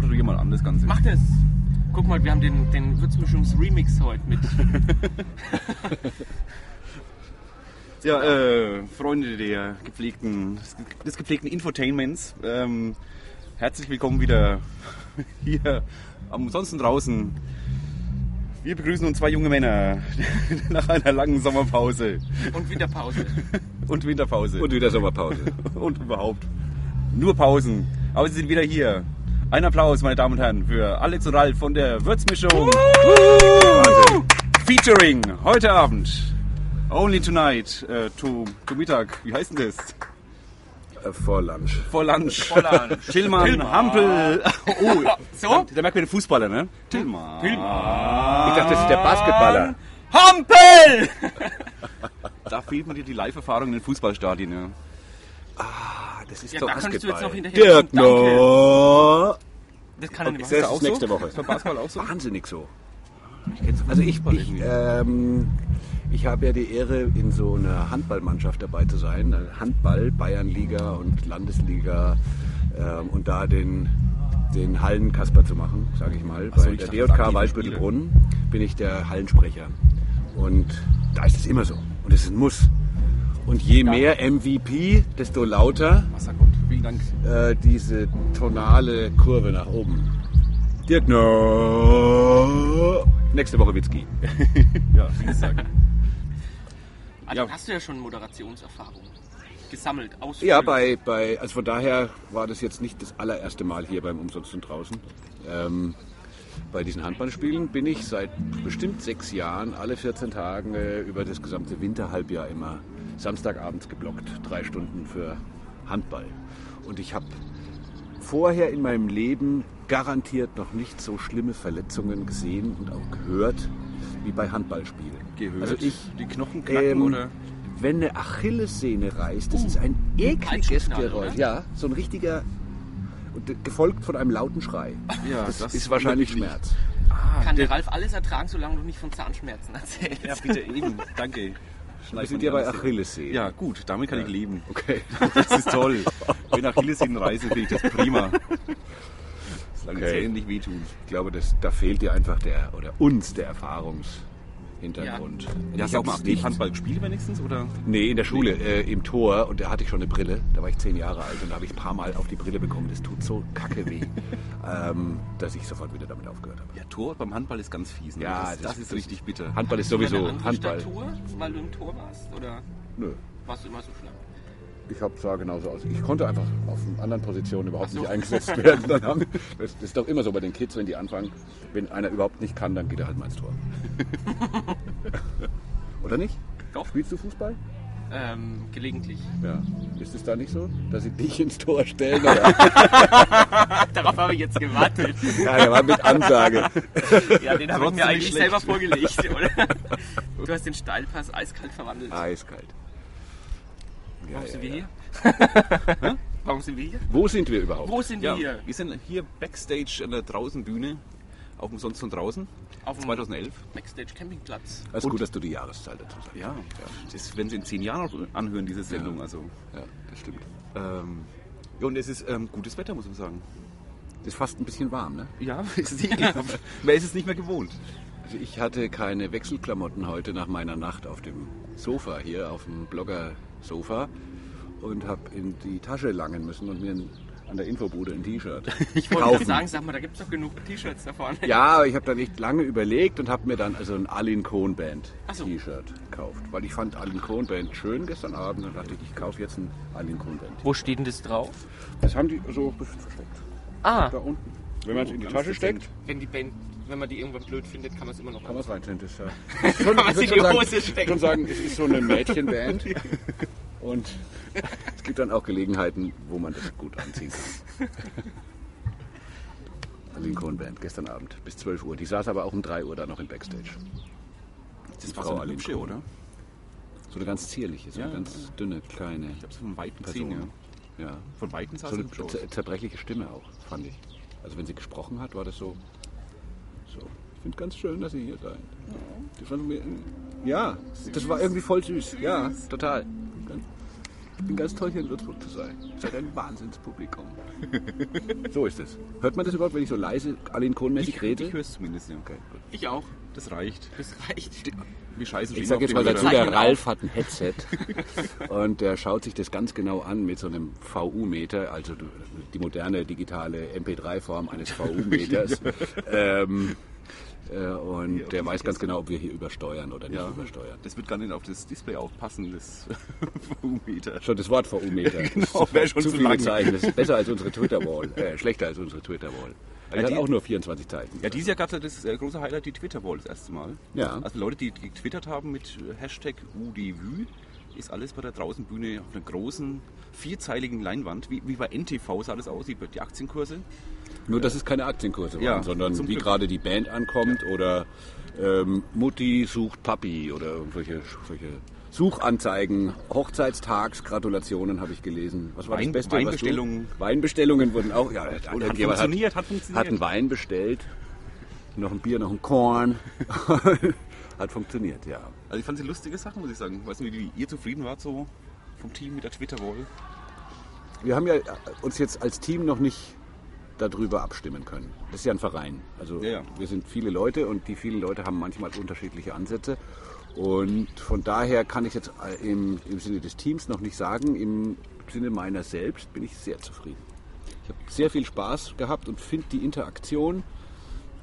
moderiere mal an das Ganze. Mach das! Guck mal, wir haben den, den Würzmischungs-Remix heute mit. Ja, äh, Freunde der gepflegten, des gepflegten Infotainments, ähm, herzlich willkommen wieder hier am Ansonsten draußen. Wir begrüßen uns zwei junge Männer nach einer langen Sommerpause Und wieder Pause. und Winterpause Und wieder Sommerpause. und überhaupt nur Pausen. Aber sie sind wieder hier. Ein Applaus, meine Damen und Herren, für Alex und Ralf von der Würzmischung. Wahnsinn. Featuring heute Abend. Only tonight, äh, to, to Mittag. Wie heißt denn das? Äh, Vor Lunch. For Lunch. For Lunch. Tillmann, Tillmann. Hampel. Oh, So? da merkt man den Fußballer, ne? Tillmann. Ich dachte, das ist der Basketballer. Hampel! Da fehlt mir dir die Live-Erfahrung in den Fußballstadien, ja. Ah, das ist Ja, doch da noch Basketball. Dirk, rufen, Danke. no. Das kann er nicht Das ist auch nächste so? Woche. Ist bei Basketball auch so? Wahnsinnig so. Ich Also ich, ich, ähm, ich habe ja die Ehre, in so einer Handballmannschaft dabei zu sein. Handball, Bayernliga und Landesliga ähm, und da den, den Hallenkasper zu machen, sage ich mal. So, Bei ich der DJK aktive Waldbüttelbrunn bin ich der Hallensprecher. Und da ist es immer so. Und es ist ein Muss. Und je mehr MVP, desto lauter Wassergott, vielen Dank. äh, diese tonale Kurve nach oben. Dirk, no. Nächste Woche Witzki. Ja, wie gesagt. Also Ja. hast du ja schon Moderationserfahrung gesammelt, ausführlich. Ja, bei, bei, also von daher war das jetzt nicht das allererste Mal hier beim Umsonst und draußen. Ähm, bei diesen Handballspielen bin ich seit bestimmt sechs Jahren alle 14 Tage äh, über das gesamte Winterhalbjahr immer Samstagabends geblockt. Drei Stunden für Handball. Und ich habe vorher in meinem Leben garantiert noch nicht so schlimme Verletzungen gesehen und auch gehört wie bei Handballspielen. Gehört. Also ich, die Knochen knacken ähm, oder? wenn eine Achillessehne reißt, das ist ein ekliges Peitschenknall, Geräusch. Ja, so ein richtiger, und gefolgt von einem lauten Schrei. Ja, das, das ist wahrscheinlich Schmerz. Ah, Kann der der, Ralf alles ertragen, solange du nicht von Zahnschmerzen erzählst. ja, bitte eben. Danke. Wir sind ja bei dir alles. Achillessehne. Ja, gut, damit kann ich leben. Okay. Das ist toll. Wenn Achillessehnen reise, finde ich das prima. Solange die Okay. Zähne nicht wehtun. Ich glaube, das, da fehlt dir einfach der, oder uns der Erfahrungshintergrund. Ja, ich hast du auch mal nicht. Handball gespielt wenigstens? Oder? Nee, in der Schule, äh, im Tor. Und da hatte ich schon eine Brille. Da war ich zehn Jahre alt und da habe ich ein paar Mal auf die Brille bekommen. Das tut so kacke weh, ähm, dass ich sofort wieder damit aufgehört habe. Ja, Tor beim Handball ist ganz fies. Ne? Ja, das, das, das- ist richtig bitter. Handball ist Hast du eine sowieso Handball. Statur, weil du im Tor warst? Oder Nö. warst du immer so schlimm? Ich hab, sah genauso aus. Ich konnte einfach auf anderen Positionen überhaupt so. nicht eingesetzt werden. Haben, das, ist doch immer so bei den Kids, wenn die anfangen. Wenn einer überhaupt nicht kann, dann geht er halt mal ins Tor. Oder nicht? Doch. Spielst du Fußball? Ähm, gelegentlich. Ja. Ist es da nicht so, dass sie dich ins Tor stellen? Darauf habe ich jetzt gewartet. ja, der war mit Ansage. Ja, den habe ich mir eigentlich nicht selber schlecht. vorgelegt, oder? Du hast den Steilpass eiskalt verwandelt. Eiskalt. Ja, Warum ja, sind wir ja. hier? Warum sind wir hier? Wo sind wir überhaupt? Wo sind wir Ja, hier? wir sind hier Backstage an der Draußenbühne auf dem Sonst von draußen. Auf dem 2011. Backstage Campingplatz. Es ist gut, dass du die Jahreszahl dazu sagst. Ja, das werden Sie in zehn Jahren noch anhören, diese Sendung. Also, Ja, das stimmt. ähm, ja, und es ist ähm, gutes Wetter, muss man sagen. Das ist fast ein bisschen warm, ne? Ja, es ist ekelhaft. Man ist es nicht mehr gewohnt. Also ich hatte keine Wechselklamotten heute nach meiner Nacht auf dem Sofa hier, auf dem Blogger-Sofa und habe in die Tasche langen müssen und mir ein, an der Infobude ein T-Shirt Ich wollte kaufen. sagen, sag mal, da gibt es doch genug T-Shirts da vorne. Ja, aber ich habe dann echt lange überlegt und habe mir dann also ein Alin Cohn Band so. T-Shirt gekauft, weil ich fand Alin Cohn Band schön gestern Abend und dachte ich, ich kaufe jetzt ein Alin Cohn Band. Wo steht denn das drauf? Das haben die so ein bisschen versteckt. Ah, Da unten. Wenn man es in die Tasche steckt, wenn die Band, wenn man die irgendwann blöd findet, kann man es immer noch kann man es. Das ist ja Kann man ich es in die schon sagen, Hose stecken. schon sagen, es ist so eine Mädchenband. Und es gibt dann auch Gelegenheiten, wo man das gut anziehen kann. Also die Cohn-Band, gestern Abend bis 12 Uhr. Die saß aber auch um 3 Uhr da noch im Backstage. Das Frau war so eine hübsche, oder? So eine ganz zierliche, so eine Ja, ganz dünne, kleine Ich habe sie von Weitem gesehen, Person. ja. Ja. Von Weitem sah So sie eine hübsch aus. zer- zerbrechliche Stimme auch, fand ich. Also wenn sie gesprochen hat, war das so. So. Ich finde ganz schön, dass Sie hier seid. Das war mir, ja, das war irgendwie voll süß. Ja, total. bin ganz toll, hier in Würzburg zu sein. Ihr seid ein Wahnsinnspublikum. so ist es. Hört man das überhaupt, wenn ich so leise Aline Kohn-mäßig rede? Ich höre es zumindest, ja. Okay, gut. Ich auch. Das reicht. Das reicht. Wir scheißen schon Ich sage jetzt mal die dazu, der Ralf hat ein Headset und der schaut sich das ganz genau an mit so einem VU-Meter, also die moderne digitale MP3-Form eines VU-Meters. ähm, äh, und der weiß ganz genau, ob wir hier übersteuern oder nicht Ja, übersteuern. das wird gar nicht auf das Display aufpassen, das VU-Meter. Schon das Wort VU-Meter. Genau, wäre schon zu zu viele lang. Zeichen. Das ist besser als unsere Twitter-Wall. Äh, schlechter als unsere Twitter-Wall. Die Ja, hat auch nur 24 Zeichen. Ja, dieses Jahr gab es ja das äh, große Highlight, die Twitter-Wall das erste Mal. Ja. Also Leute, die getwittert haben mit äh, Hashtag UDVÜ, ist alles bei der Draußenbühne auf einer großen, vierzeiligen Leinwand, wie, wie bei NTV sah das aus, die Aktienkurse. Nur, dass es keine Aktienkurse waren, Ja, sondern wie gerade die Band ankommt oder ähm, Mutti sucht Papi oder irgendwelche solche Suchanzeigen, Hochzeitstagsgratulationen habe ich gelesen. Was war Wein- das Beste? was du- Weinbestellungen. Weinbestellungen wurden auch. Ja, hat irgendjemand funktioniert, hat funktioniert. Hat einen Wein bestellt, noch ein Bier, noch ein Korn. hat funktioniert, ja. Also ich fand sie lustige Sachen, muss ich sagen. Ich weiß nicht, wie ihr zufrieden wart so vom Team mit der Twitter-Wall. Wir haben ja uns jetzt als Team noch nicht darüber abstimmen können. Das ist ja ein Verein. Also Ja, ja. wir sind viele Leute und die vielen Leute haben manchmal unterschiedliche Ansätze. Und von daher kann ich jetzt äh, im, im Sinne des Teams noch nicht sagen. Im Sinne meiner selbst bin ich sehr zufrieden. Ich habe sehr viel Spaß gehabt und finde die Interaktion,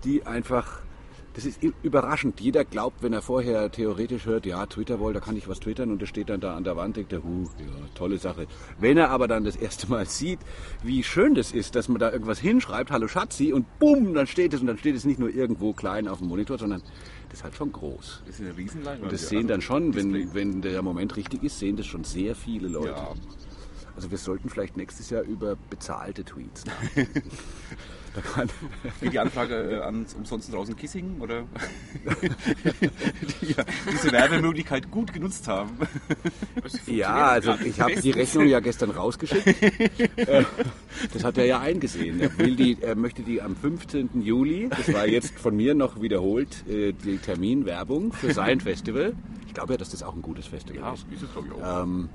die einfach, das ist überraschend. Jeder glaubt, wenn er vorher theoretisch hört, ja, Twitter-Wall, da kann ich was twittern und das steht dann da an der Wand, denkt er, huh, ja, tolle Sache. Wenn er aber dann das erste Mal sieht, wie schön das ist, dass man da irgendwas hinschreibt, hallo Schatzi, und bumm, dann steht es und dann steht es nicht nur irgendwo klein auf dem Monitor, sondern das ist halt schon groß. Das ist eine Riesenleinwand. Und das sehen dann schon, wenn, wenn der Moment richtig ist, sehen das schon sehr viele Leute. Ja. Also wir sollten vielleicht nächstes Jahr über bezahlte Tweets Wie die Anfrage äh, ans umsonst draußen Kissing oder die ja diese Werbemöglichkeit gut genutzt haben. Ja, also ich habe die Rechnung ja gestern rausgeschickt. Äh, das hat er ja eingesehen. Er, will die, er möchte die am 15. Juli, das war jetzt von mir noch wiederholt, äh, die Terminwerbung für sein Festival. Ich glaube ja, dass das auch ein gutes Festival Ja, ist. ist es glaube ich auch. Ähm,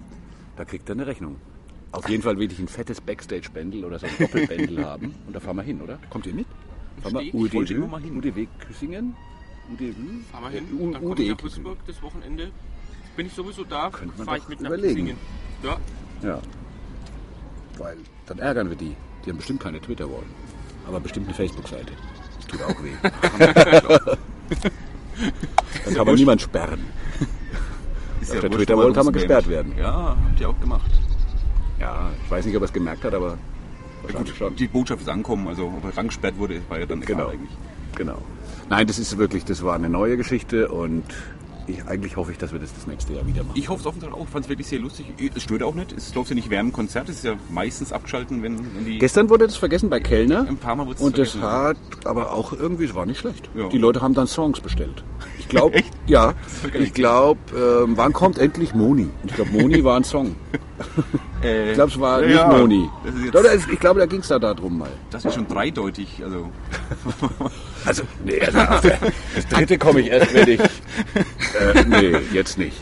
da kriegt er eine Rechnung. Auf jeden Fall will ich ein fettes Backstage-Bändel oder so ein Doppelbändel haben. Und da fahren wir hin, oder? Kommt ihr mit? Fahren wir UDW, mal hin. UDW Küssingen? UDW? Fahren wir hin, U- dann komme ich nach Würzburg das Wochenende. Bin ich sowieso da, fahre ich mit nach überlegen. Ja, Ja. Weil dann ärgern wir die. Die haben bestimmt keine Twitter-Wall. Aber bestimmt eine Facebook-Seite. Das tut auch weh. dann kann man niemand sperren. Auf der Twitter-Wall er kann man gesperrt werden. Ja, habt ihr auch gemacht. Ja, ich weiß nicht, ob er es gemerkt hat, aber wahrscheinlich schon. Die Botschaft ist angekommen, also ob er rangesperrt wurde, war ja dann egal Genau. eigentlich. Genau. Nein, das ist wirklich, das war eine neue Geschichte und ich, eigentlich hoffe ich, dass wir das das nächste Jahr wieder machen. Ich hoffe es offensichtlich auch, ich fand es wirklich sehr lustig. Es stört auch nicht, es läuft ja nicht während Konzert, es ist ja meistens abgeschalten, wenn, wenn die... Gestern wurde das vergessen bei Kellner. Ein paar Mal wurde es Und das vergessen. hat aber auch irgendwie, es war nicht schlecht. Ja. Die Leute haben dann Songs bestellt. Ich glaube, Echt? ja. Ich glaube, ähm, wann kommt endlich Moni? Ich glaube, Moni war ein Song. Äh, Ich glaube, es war ja, nicht Moni. Das Ich glaube, da ging es da darum mal. das ist schon dreideutig, also... Also, nee, also, das dritte komme ich erst, wenn ich. Äh, nee, jetzt nicht.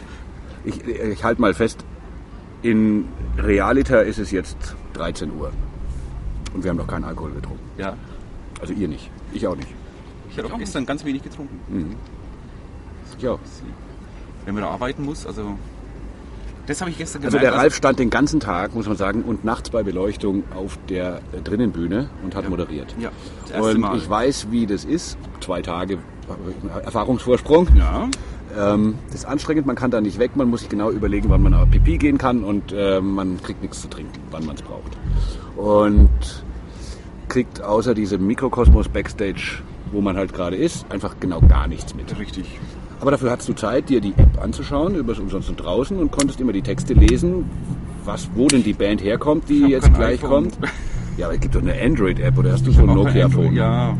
Ich, ich halte mal fest, in Realita ist es jetzt 13 Uhr. Und wir haben noch keinen Alkohol getrunken. Ja, Also ihr nicht. Ich auch nicht. ich hatte auch gestern ganz wenig getrunken. Ich auch. Wenn man da arbeiten muss, also... Das habe ich gestern Also gemerkt. der Ralf stand den ganzen Tag, muss man sagen, und nachts bei Beleuchtung auf der äh, Drinnenbühne und hat moderiert. Ja, das erste Und Mal. ich weiß, wie das ist. Zwei Tage äh, Erfahrungsvorsprung. Ja, Ähm, das ist anstrengend, man kann da nicht weg, man muss sich genau überlegen, wann man auf Pipi gehen kann und äh, man kriegt nichts zu trinken, wann man es braucht. Und kriegt außer diesem Mikrokosmos Backstage, wo man halt gerade ist, einfach genau gar nichts mit. richtig. Aber dafür hattest du Zeit, dir die App anzuschauen, übers Umsonst und draußen und konntest immer die Texte lesen, was, wo denn die Band herkommt, die jetzt gleich iPhone. kommt. Ja, aber es gibt doch eine Android-App oder hast du so ein Nokia-Phone? Ja,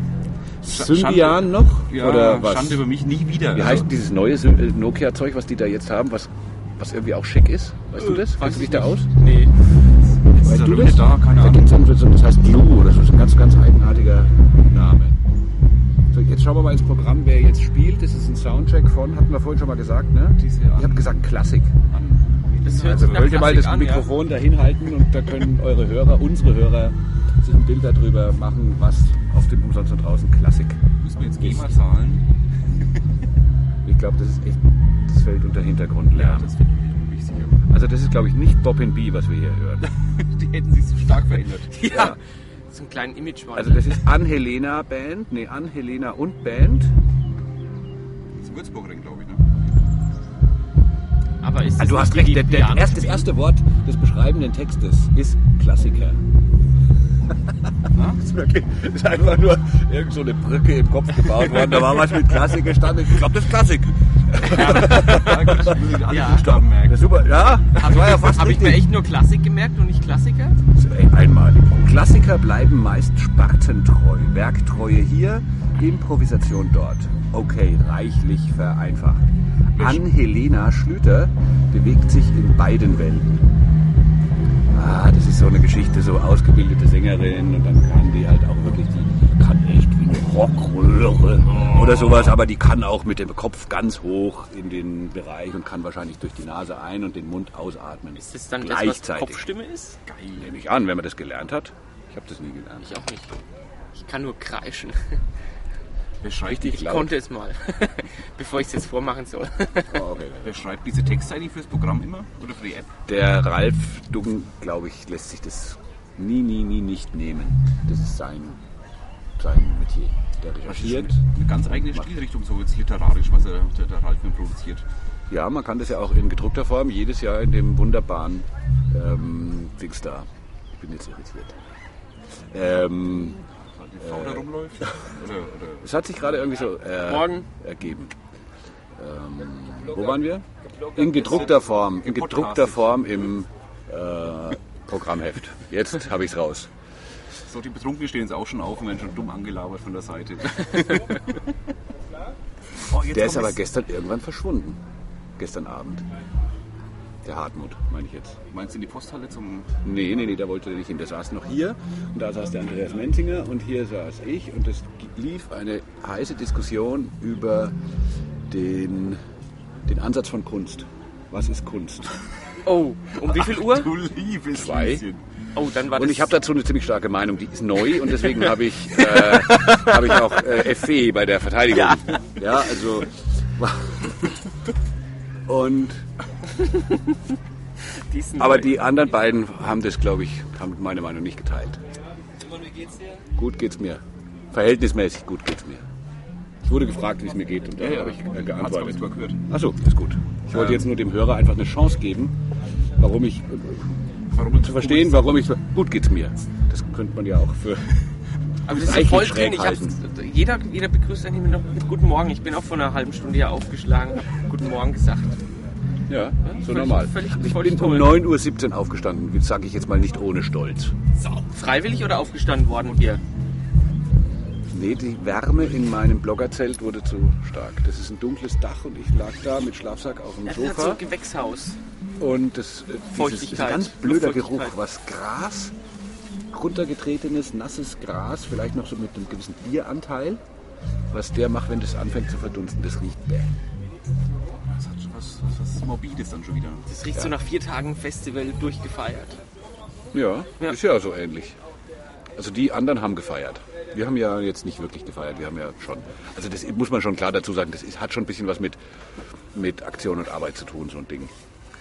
Symbian noch? ja oder was? Schande über mich nie wieder. Wie Also, heißt dieses neue äh, Nokia-Zeug, was die da jetzt haben, was, was irgendwie auch schick ist? Weißt du das? Äh, Kennst du dich ich da aus? Nee. Jetzt Weißt ist du das? da, keine da Ahnung. das heißt Glue oder so, das ist ein ganz, ganz eigenartiger Name. Jetzt schauen wir mal ins Programm, wer jetzt spielt. Das ist ein Soundcheck von, hatten wir vorhin schon mal gesagt, ne? Ihr habt gesagt Klassik. Das hört Also sich wollt ihr mal das an, ja. Mikrofon dahin halten und da können eure Hörer, unsere Hörer, sich ein Bild darüber machen, was auf dem Umsonst und draußen Klassik. Müssen wir jetzt GEMA zahlen? Ich glaube, das ist echt, das fällt unter Hintergrundlärm. das finde ich nicht sicher. Also das ist, glaube ich, nicht Bob B, was wir hier hören. Die hätten sich so stark verändert. Ja. Ja. So einen kleinen Imagewandel. Also das ist Anhelena Band, nee, Anhelena und Band. Das ist Würzburgerin, glaube ich, ne? Aber ist das Also du hast recht, der, die der Piano erste, das erste Wort des beschreibenden Textes ist Klassiker. Das, ist ist einfach nur irgend so eine Brücke im Kopf gebaut worden. Da war was mit Klassiker stand. Ich glaube, das ist Klassik. Ja, Ja. Ja, super, ja. Das war ja fast Habe ich mir echt nur Klassik gemerkt und nicht Klassiker? Einmalig. Klassiker bleiben meist spartentreu. Werktreue hier, Improvisation dort. Okay, reichlich vereinfacht. Ann-Helena Schlüter bewegt sich in beiden Welten. Ah, das ist so eine Geschichte, so ausgebildete Sängerin und dann kann die halt auch wirklich, die kann echt wie eine Rockröhre oder sowas, aber die kann auch mit dem Kopf ganz hoch in den Bereich und kann wahrscheinlich durch die Nase ein und den Mund ausatmen. Ist das dann das, was gleichzeitig? Kopfstimme ist? Geil, nehme ich an, wenn man das gelernt hat. Ich habe das nie gelernt. Ich auch nicht. Ich kann nur kreischen. Wer schreibt, Richtig Ich laut. konnte es mal, bevor ich es jetzt vormachen soll. Oh, okay. wer schreibt diese Texte eigentlich fürs Programm immer? Oder für die App? Der Ralf Duggen, glaube ich, lässt sich das nie, nie, nie nicht nehmen. Das ist sein, sein Metier. Der Das recherchiert. eine ganz eigene Stilrichtung, so jetzt literarisch, was er, der, der Ralf mir produziert. Ja, man kann das ja auch in gedruckter Form jedes Jahr in dem wunderbaren ähm, Dings da. Ich bin jetzt irritiert. Ähm, die Frau da rumläuft. Oder, oder es hat sich gerade irgendwie so äh, Morgen. ergeben. Ähm, wo waren wir? In gedruckter Form. In gedruckter. Form im äh, Programmheft. Jetzt habe ich es raus. so, die Betrunkenen stehen jetzt auch schon auf und werden schon dumm angelabert von der Seite. oh, Der ist aber es- gestern irgendwann verschwunden. Gestern Abend. Der Hartmut, meine ich jetzt. Meinst du in die Posthalle zum. Nee, nee, nee, da wollte er nicht hin. Der saß noch hier und da saß der Andreas Menzinger und hier saß ich und es lief eine heiße Diskussion über den, den Ansatz von Kunst. Was ist Kunst? Oh, um wie viel Uhr? Du liebes Zwei. Lieschen. Oh, dann war Und ich habe dazu eine ziemlich starke Meinung, die ist neu und deswegen habe ich, äh, habe ich auch äh, FE bei der Verteidigung. Ja, also. Und Aber die anderen beiden haben das, glaube ich, haben meine Meinung nicht geteilt. Gut geht's mir. Verhältnismäßig gut geht's mir. Ich wurde gefragt, wie es mir geht und da Ja, ja, habe ich äh, geantwortet. Achso, ist gut. Ich wollte jetzt nur dem Hörer einfach eine Chance geben, warum ich äh, Warum zu verstehen, warum ich gut geht's mir. Das könnte man ja auch für Aber das ist Eichel voll drin. Jeder, jeder begrüßt einen immer noch mit Guten Morgen. Ich bin auch vor einer halben Stunde hier aufgeschlagen, Guten Morgen gesagt. Ja, so völlig- normal. völlig- ich bin um toll. 9.17 Uhr aufgestanden, sage ich jetzt mal nicht ohne Stolz. Freiwillig oder aufgestanden worden hier? Nee, die Wärme in meinem Bloggerzelt wurde zu stark. Das ist ein dunkles Dach und ich lag da mit Schlafsack auf dem Das hat so Sofa. ein Gewächshaus. Und das äh, dieses, ist ein ganz blöder Geruch, was Gras, runtergetretenes, nasses Gras, vielleicht noch so mit einem gewissen Bieranteil, was der macht, wenn das anfängt zu verdunsten. Das riecht bäh. Was, Morbides dann schon wieder. Das riecht so nach vier Tagen Festival durchgefeiert. Ja, Ja. ist ja so ähnlich. Also die anderen haben gefeiert. Wir haben ja jetzt nicht wirklich gefeiert, wir haben ja schon. Also das muss man schon klar dazu sagen, das ist, hat schon ein bisschen was mit, mit Aktion und Arbeit zu tun, so ein Ding.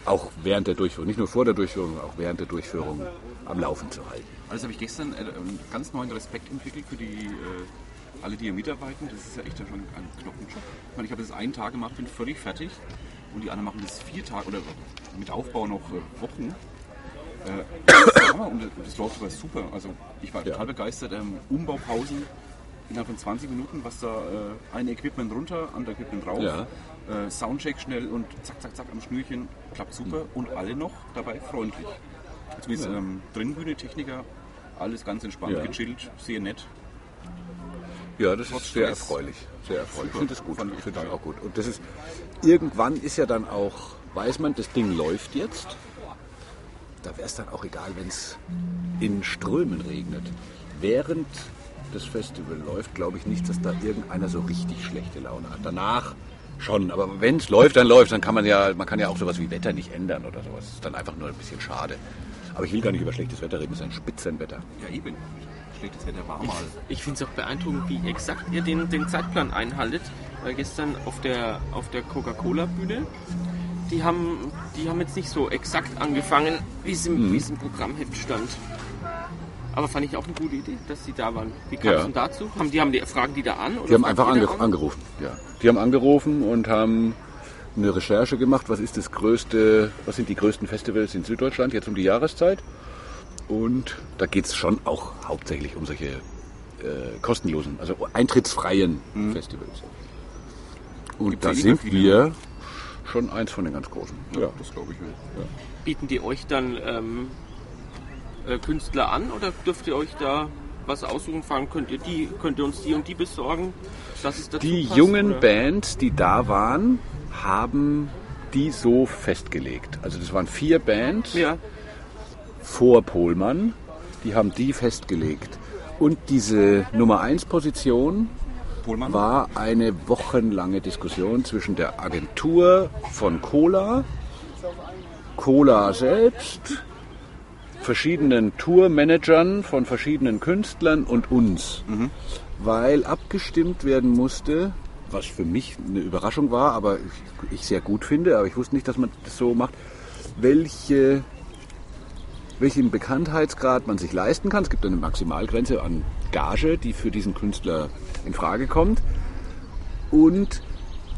Auch während der Durchführung, nicht nur vor der Durchführung, auch während der Durchführung am Laufen zu halten. Also habe ich gestern äh, einen ganz neuen Respekt entwickelt für die äh, alle, die hier mitarbeiten. Das ist ja echt schon ein Knochenjob. Ich meine, ich habe das einen Tag gemacht, bin völlig fertig. Und die anderen machen das vier Tage oder mit Aufbau noch äh, Wochen. Äh, und das läuft aber super. Also ich war total begeistert. Ähm, Umbaupausen innerhalb von 20 Minuten, was da äh, ein Equipment runter, andere Equipment drauf. Ja. Äh, Soundcheck schnell und zack, zack, zack am Schnürchen. Klappt super und alle noch dabei freundlich. Zumindest ähm, Drinnenbühne, Techniker, alles ganz entspannt, Ja. gechillt, sehr nett. Ja, das Trotz ist sehr Stress. erfreulich. Sehr erfreulich. Ich finde das gut. Ich finde das auch gut. Und das ist, irgendwann ist ja dann auch, weiß man, das Ding läuft jetzt. Da wäre es dann auch egal, wenn es in Strömen regnet. Während das Festival läuft, glaube ich nicht, dass da irgendeiner so richtig schlechte Laune hat. Danach Schon, aber wenn es läuft, dann läuft. Dann kann man ja, man kann ja auch sowas wie Wetter nicht ändern oder sowas. Das ist dann einfach nur ein bisschen schade. Aber ich will gar nicht über schlechtes Wetter reden, es ist ein Spitzenwetter. Ja, eben. Schlechtes Wetter war mal. Ich finde es auch beeindruckend, wie exakt ihr den, den Zeitplan einhaltet. Weil gestern auf der, auf der Coca-Cola-Bühne, die haben, die haben jetzt nicht so exakt angefangen, wie es im, es im Programmheft stand. Aber fand ich auch eine gute Idee, dass sie da waren. Wie kam es Ja. denn dazu? Haben die, haben die, fragen die da an? Die haben einfach ange an? angerufen. Ja. Die haben angerufen und haben eine Recherche gemacht, was ist das größte, was sind die größten Festivals in Süddeutschland jetzt um die Jahreszeit. Und da geht es schon auch hauptsächlich um solche äh, kostenlosen, also eintrittsfreien Festivals. Und Gibt's da ja sind wir schon eins von den ganz großen. Ja. Das glaube ich. Ja. Bieten die euch dann ähm, äh, Künstler an oder dürft ihr euch da was aussuchen, fragen, könnt ihr die, könnt ihr uns die und die besorgen? Dass es dazu Die passt, jungen oder? Bands, die da waren, haben die so festgelegt. Also das waren vier Bands. Ja, vor Pohlmann. Die haben die festgelegt. Und diese Nummer 1 Position Pohlmann? war eine wochenlange Diskussion zwischen der Agentur von Cola, Cola selbst, verschiedenen Tourmanagern von verschiedenen Künstlern und uns. Weil abgestimmt werden musste, was für mich eine Überraschung war, aber ich, ich sehr gut finde, aber ich wusste nicht, dass man das so macht, welche welchen Bekanntheitsgrad man sich leisten kann. Es gibt eine Maximalgrenze an Gage, die für diesen Künstler in Frage kommt. Und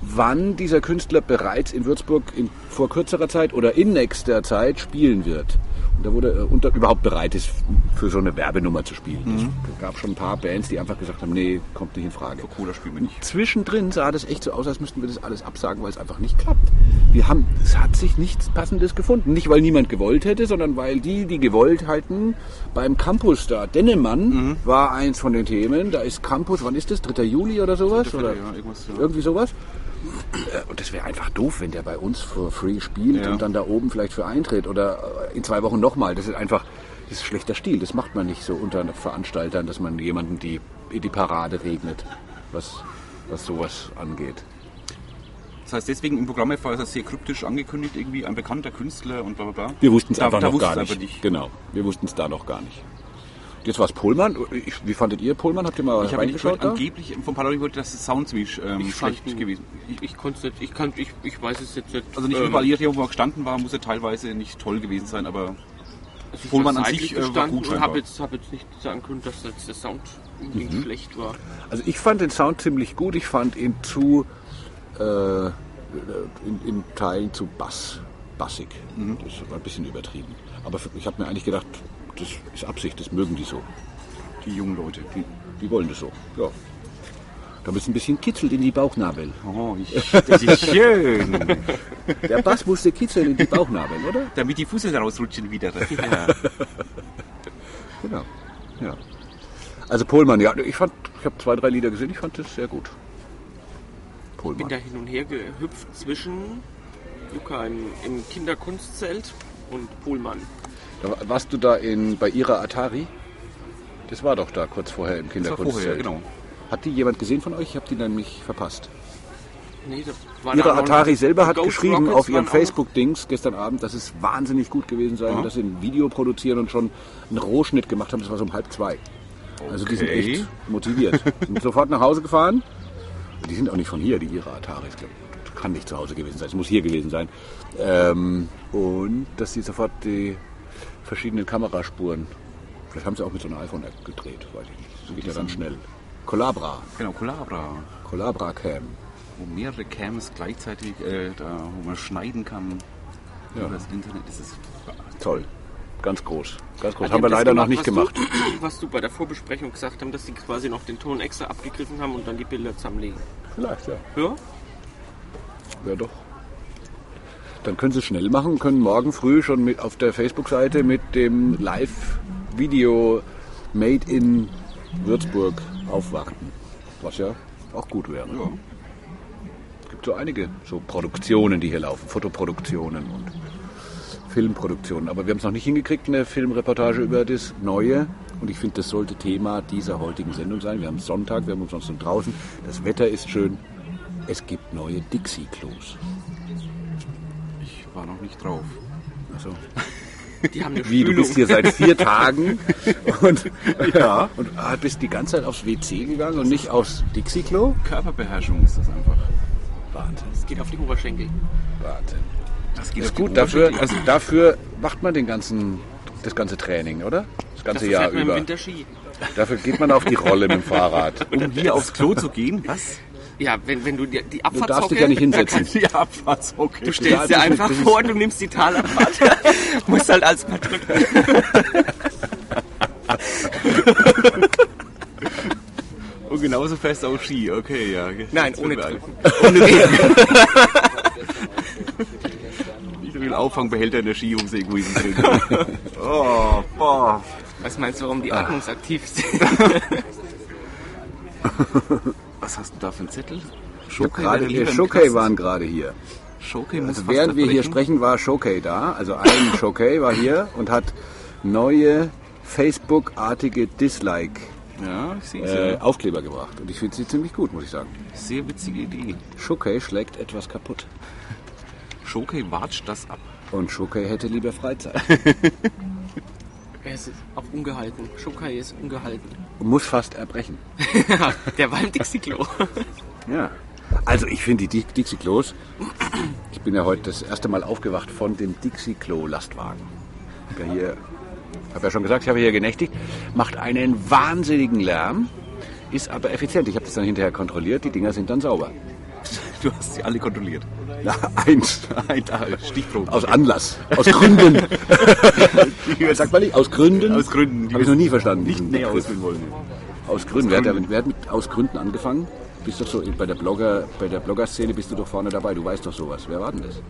wann dieser Künstler bereits in Würzburg in, vor kürzerer Zeit oder in nächster Zeit spielen wird. Da wurde äh, und überhaupt bereit ist, für so eine Werbenummer zu spielen. Es gab schon ein paar Bands, die einfach gesagt haben, nee, kommt nicht in Frage. Cola spielen wir nicht. Zwischendrin sah das echt so aus, als müssten wir das alles absagen, weil es einfach nicht klappt. Wir haben, es hat sich nichts Passendes gefunden. Nicht, weil niemand gewollt hätte, sondern weil die, die gewollt hatten, beim Campus da. Dennemann war eins von den Themen. Da ist Campus, wann ist das? 3. Juli oder sowas? Oder Ja, irgendwas, ja. irgendwie sowas. Äh, Und das wäre einfach doof, wenn der bei uns for free spielt Ja. und dann da oben vielleicht für Eintritt oder äh, in zwei Wochen nochmal. Das ist einfach, das ist schlechter Stil. Das macht man nicht so unter Veranstaltern, dass man jemanden die, in die Parade regnet, was, was sowas angeht. Das heißt, deswegen im Programm war es sehr kryptisch angekündigt, irgendwie ein bekannter Künstler und bla bla bla. Wir wussten es einfach da noch gar nicht. nicht. Genau, wir wussten es da noch gar nicht. Jetzt war es Pohlmann. Ich, wie fandet ihr Pohlmann? Habt ihr mal Ich habe reingeschaut gehört, da? angeblich vom paar Leuten gehört, dass das Sound ziemlich ähm, Ich schlecht fand- gewesen ich, ich konnte nicht, ich kann, ich, ich weiß es jetzt nicht. Also nicht ähm, überall, hier, wo er gestanden war, muss er teilweise nicht toll gewesen sein, aber Also ich war an sich, äh, war gestanden gut scheinbar. habe jetzt, hab jetzt nicht sagen können, dass jetzt der Sound unbedingt Mhm. schlecht war. Also ich fand den Sound ziemlich gut. Ich fand ihn zu äh, in, in Teilen zu bass, bassig. Mhm. Das war ein bisschen übertrieben. Aber ich habe mir eigentlich gedacht, das ist Absicht, das mögen die so. die jungen Leute. Die, die wollen das so. Ja. Da muss ein bisschen kitzelt in die Bauchnabel. Oh, ich, das ist schön. Der Bass musste kitzeln in die Bauchnabel, oder? Damit die Fuße rausrutschen wieder. Ja. Genau. Ja. Also Pohlmann, ja, ich fand, ich habe zwei, drei Lieder gesehen, ich fand das sehr gut. bin Pohlmann. da hin und her gehüpft zwischen Luca im, im Kinderkunstzelt und Pohlmann. Da, warst du da in, bei ihrer Atari? Das war doch da kurz vorher im Kinderkunstzelt. vorher, genau. Hat die jemand gesehen von euch? Ich habe die nämlich verpasst. Nee, Ihre Atari selber hat Ghost geschrieben Rockets auf ihrem Facebook-Dings gestern Abend, dass es wahnsinnig gut gewesen sei, Ja. dass sie ein Video produzieren und schon einen Rohschnitt gemacht haben. Das war so um halb zwei. Also die sind Okay. echt motiviert. Sind sofort nach Hause gefahren. Die sind auch nicht von hier, die ihre Ataris. glaub ich. Kann nicht zu Hause gewesen sein. Es muss hier gewesen sein. Ähm, und dass sie sofort die verschiedenen Kameraspuren. Vielleicht haben sie auch mit so einer iPhone-App gedreht, weiß ich nicht. Das geht ja dann schnell. Collabra. Genau, Collabra. Collabra Cam. Wo mehrere Cams gleichzeitig, äh, da, wo man schneiden kann. Ja. Über das Internet. Das ist Toll. Ganz groß. Ganz groß. Die haben wir leider noch nicht gemacht. Du, was du bei der Vorbesprechung gesagt haben, dass sie quasi noch den Ton extra abgegriffen haben und dann die Bilder zusammenlegen. Vielleicht, ja. Ja? Ja, doch. Dann können Sie es schnell machen, können morgen früh schon mit auf der Facebook-Seite mit dem Live-Video Made in Würzburg aufwarten. Was ja auch gut wäre. Ja. Es gibt so einige so Produktionen, die hier laufen, Fotoproduktionen und Filmproduktionen. Aber wir haben es noch nicht hingekriegt, eine Filmreportage über das Neue. Und ich finde, das sollte Thema dieser heutigen Sendung sein. Wir haben Sonntag, wir haben uns sonst draußen. Das Wetter ist schön. Es gibt neue Dixie-Klos. War noch nicht drauf. Also, Die haben eine wie, du Spülung. bist hier seit vier Tagen und, ja, und ah, bist die ganze Zeit aufs WC gegangen und nicht aufs Dixie-Klo? Körperbeherrschung ist das einfach. Wahnsinn, Es geht auf die Oberschenkel. Wahnsinn. Das geht Ist gut, dafür, also dafür macht man den ganzen, das ganze Training, oder? Das ganze Dafür Jahr fährt man im über. Winter Ski. Dafür geht man auf die Rolle mit dem Fahrrad. um hier aufs Klo zu gehen, was? Ja, wenn, wenn du dir die Du Abfahrtshocke... darfst dich ja nicht hinsetzen. Die Abfahrtshocke. Du stellst Ja, dir einfach vor, du nimmst die Talabfahrt, musst halt als mal drücken. Und genauso fest auf Ski, okay, ja. Nein, ohne mir Ohne drücken. Nicht so viel Auffangbehälter in der Skihose Egoisen drin. oh, boah. Was meinst du, warum Ah. die atmungsaktiv sind? Was hast du da für einen Zettel? Schokei gerade, Kasten. waren gerade hier. Schokei muss Also während wir hier sprechen, war Showkey da. Also ein Showkey war hier und hat neue Facebook-artige Dislike Ja, ich sehe äh. Aufkleber gebracht. Und ich finde sie ziemlich gut, muss ich sagen. Sehr witzige Idee. Showkey schlägt etwas kaputt. Schokei watscht das ab. Und Showkey hätte lieber Freizeit. Es ist auch ungehalten. Schokai ist ungehalten. Und muss fast erbrechen. Der war im Dixie-Klo. Ja. Also ich finde die Di- Dixie-Klos, ich bin ja heute das erste Mal aufgewacht von dem Dixie-Klo-Lastwagen. Ich habe ja hier, habe ja schon gesagt, ich habe hier genächtigt, macht einen wahnsinnigen Lärm, ist aber effizient. Ich habe das dann hinterher kontrolliert, die Dinger sind dann sauber. Du hast sie alle kontrolliert. Na, eins. Ein Stichprobe. Aus Anlass. Aus Gründen. Sagt man nicht? Aus Gründen? Aus Gründen. Habe ich noch nie verstanden. Nicht näher Begriff. ausführen wollen. Aus Gründen. Wer hat, wer hat mit Aus Gründen angefangen? Bist doch so bei der Blogger, bei der Blogger-Szene bist du doch vorne dabei. Du weißt doch sowas. Wer war denn das?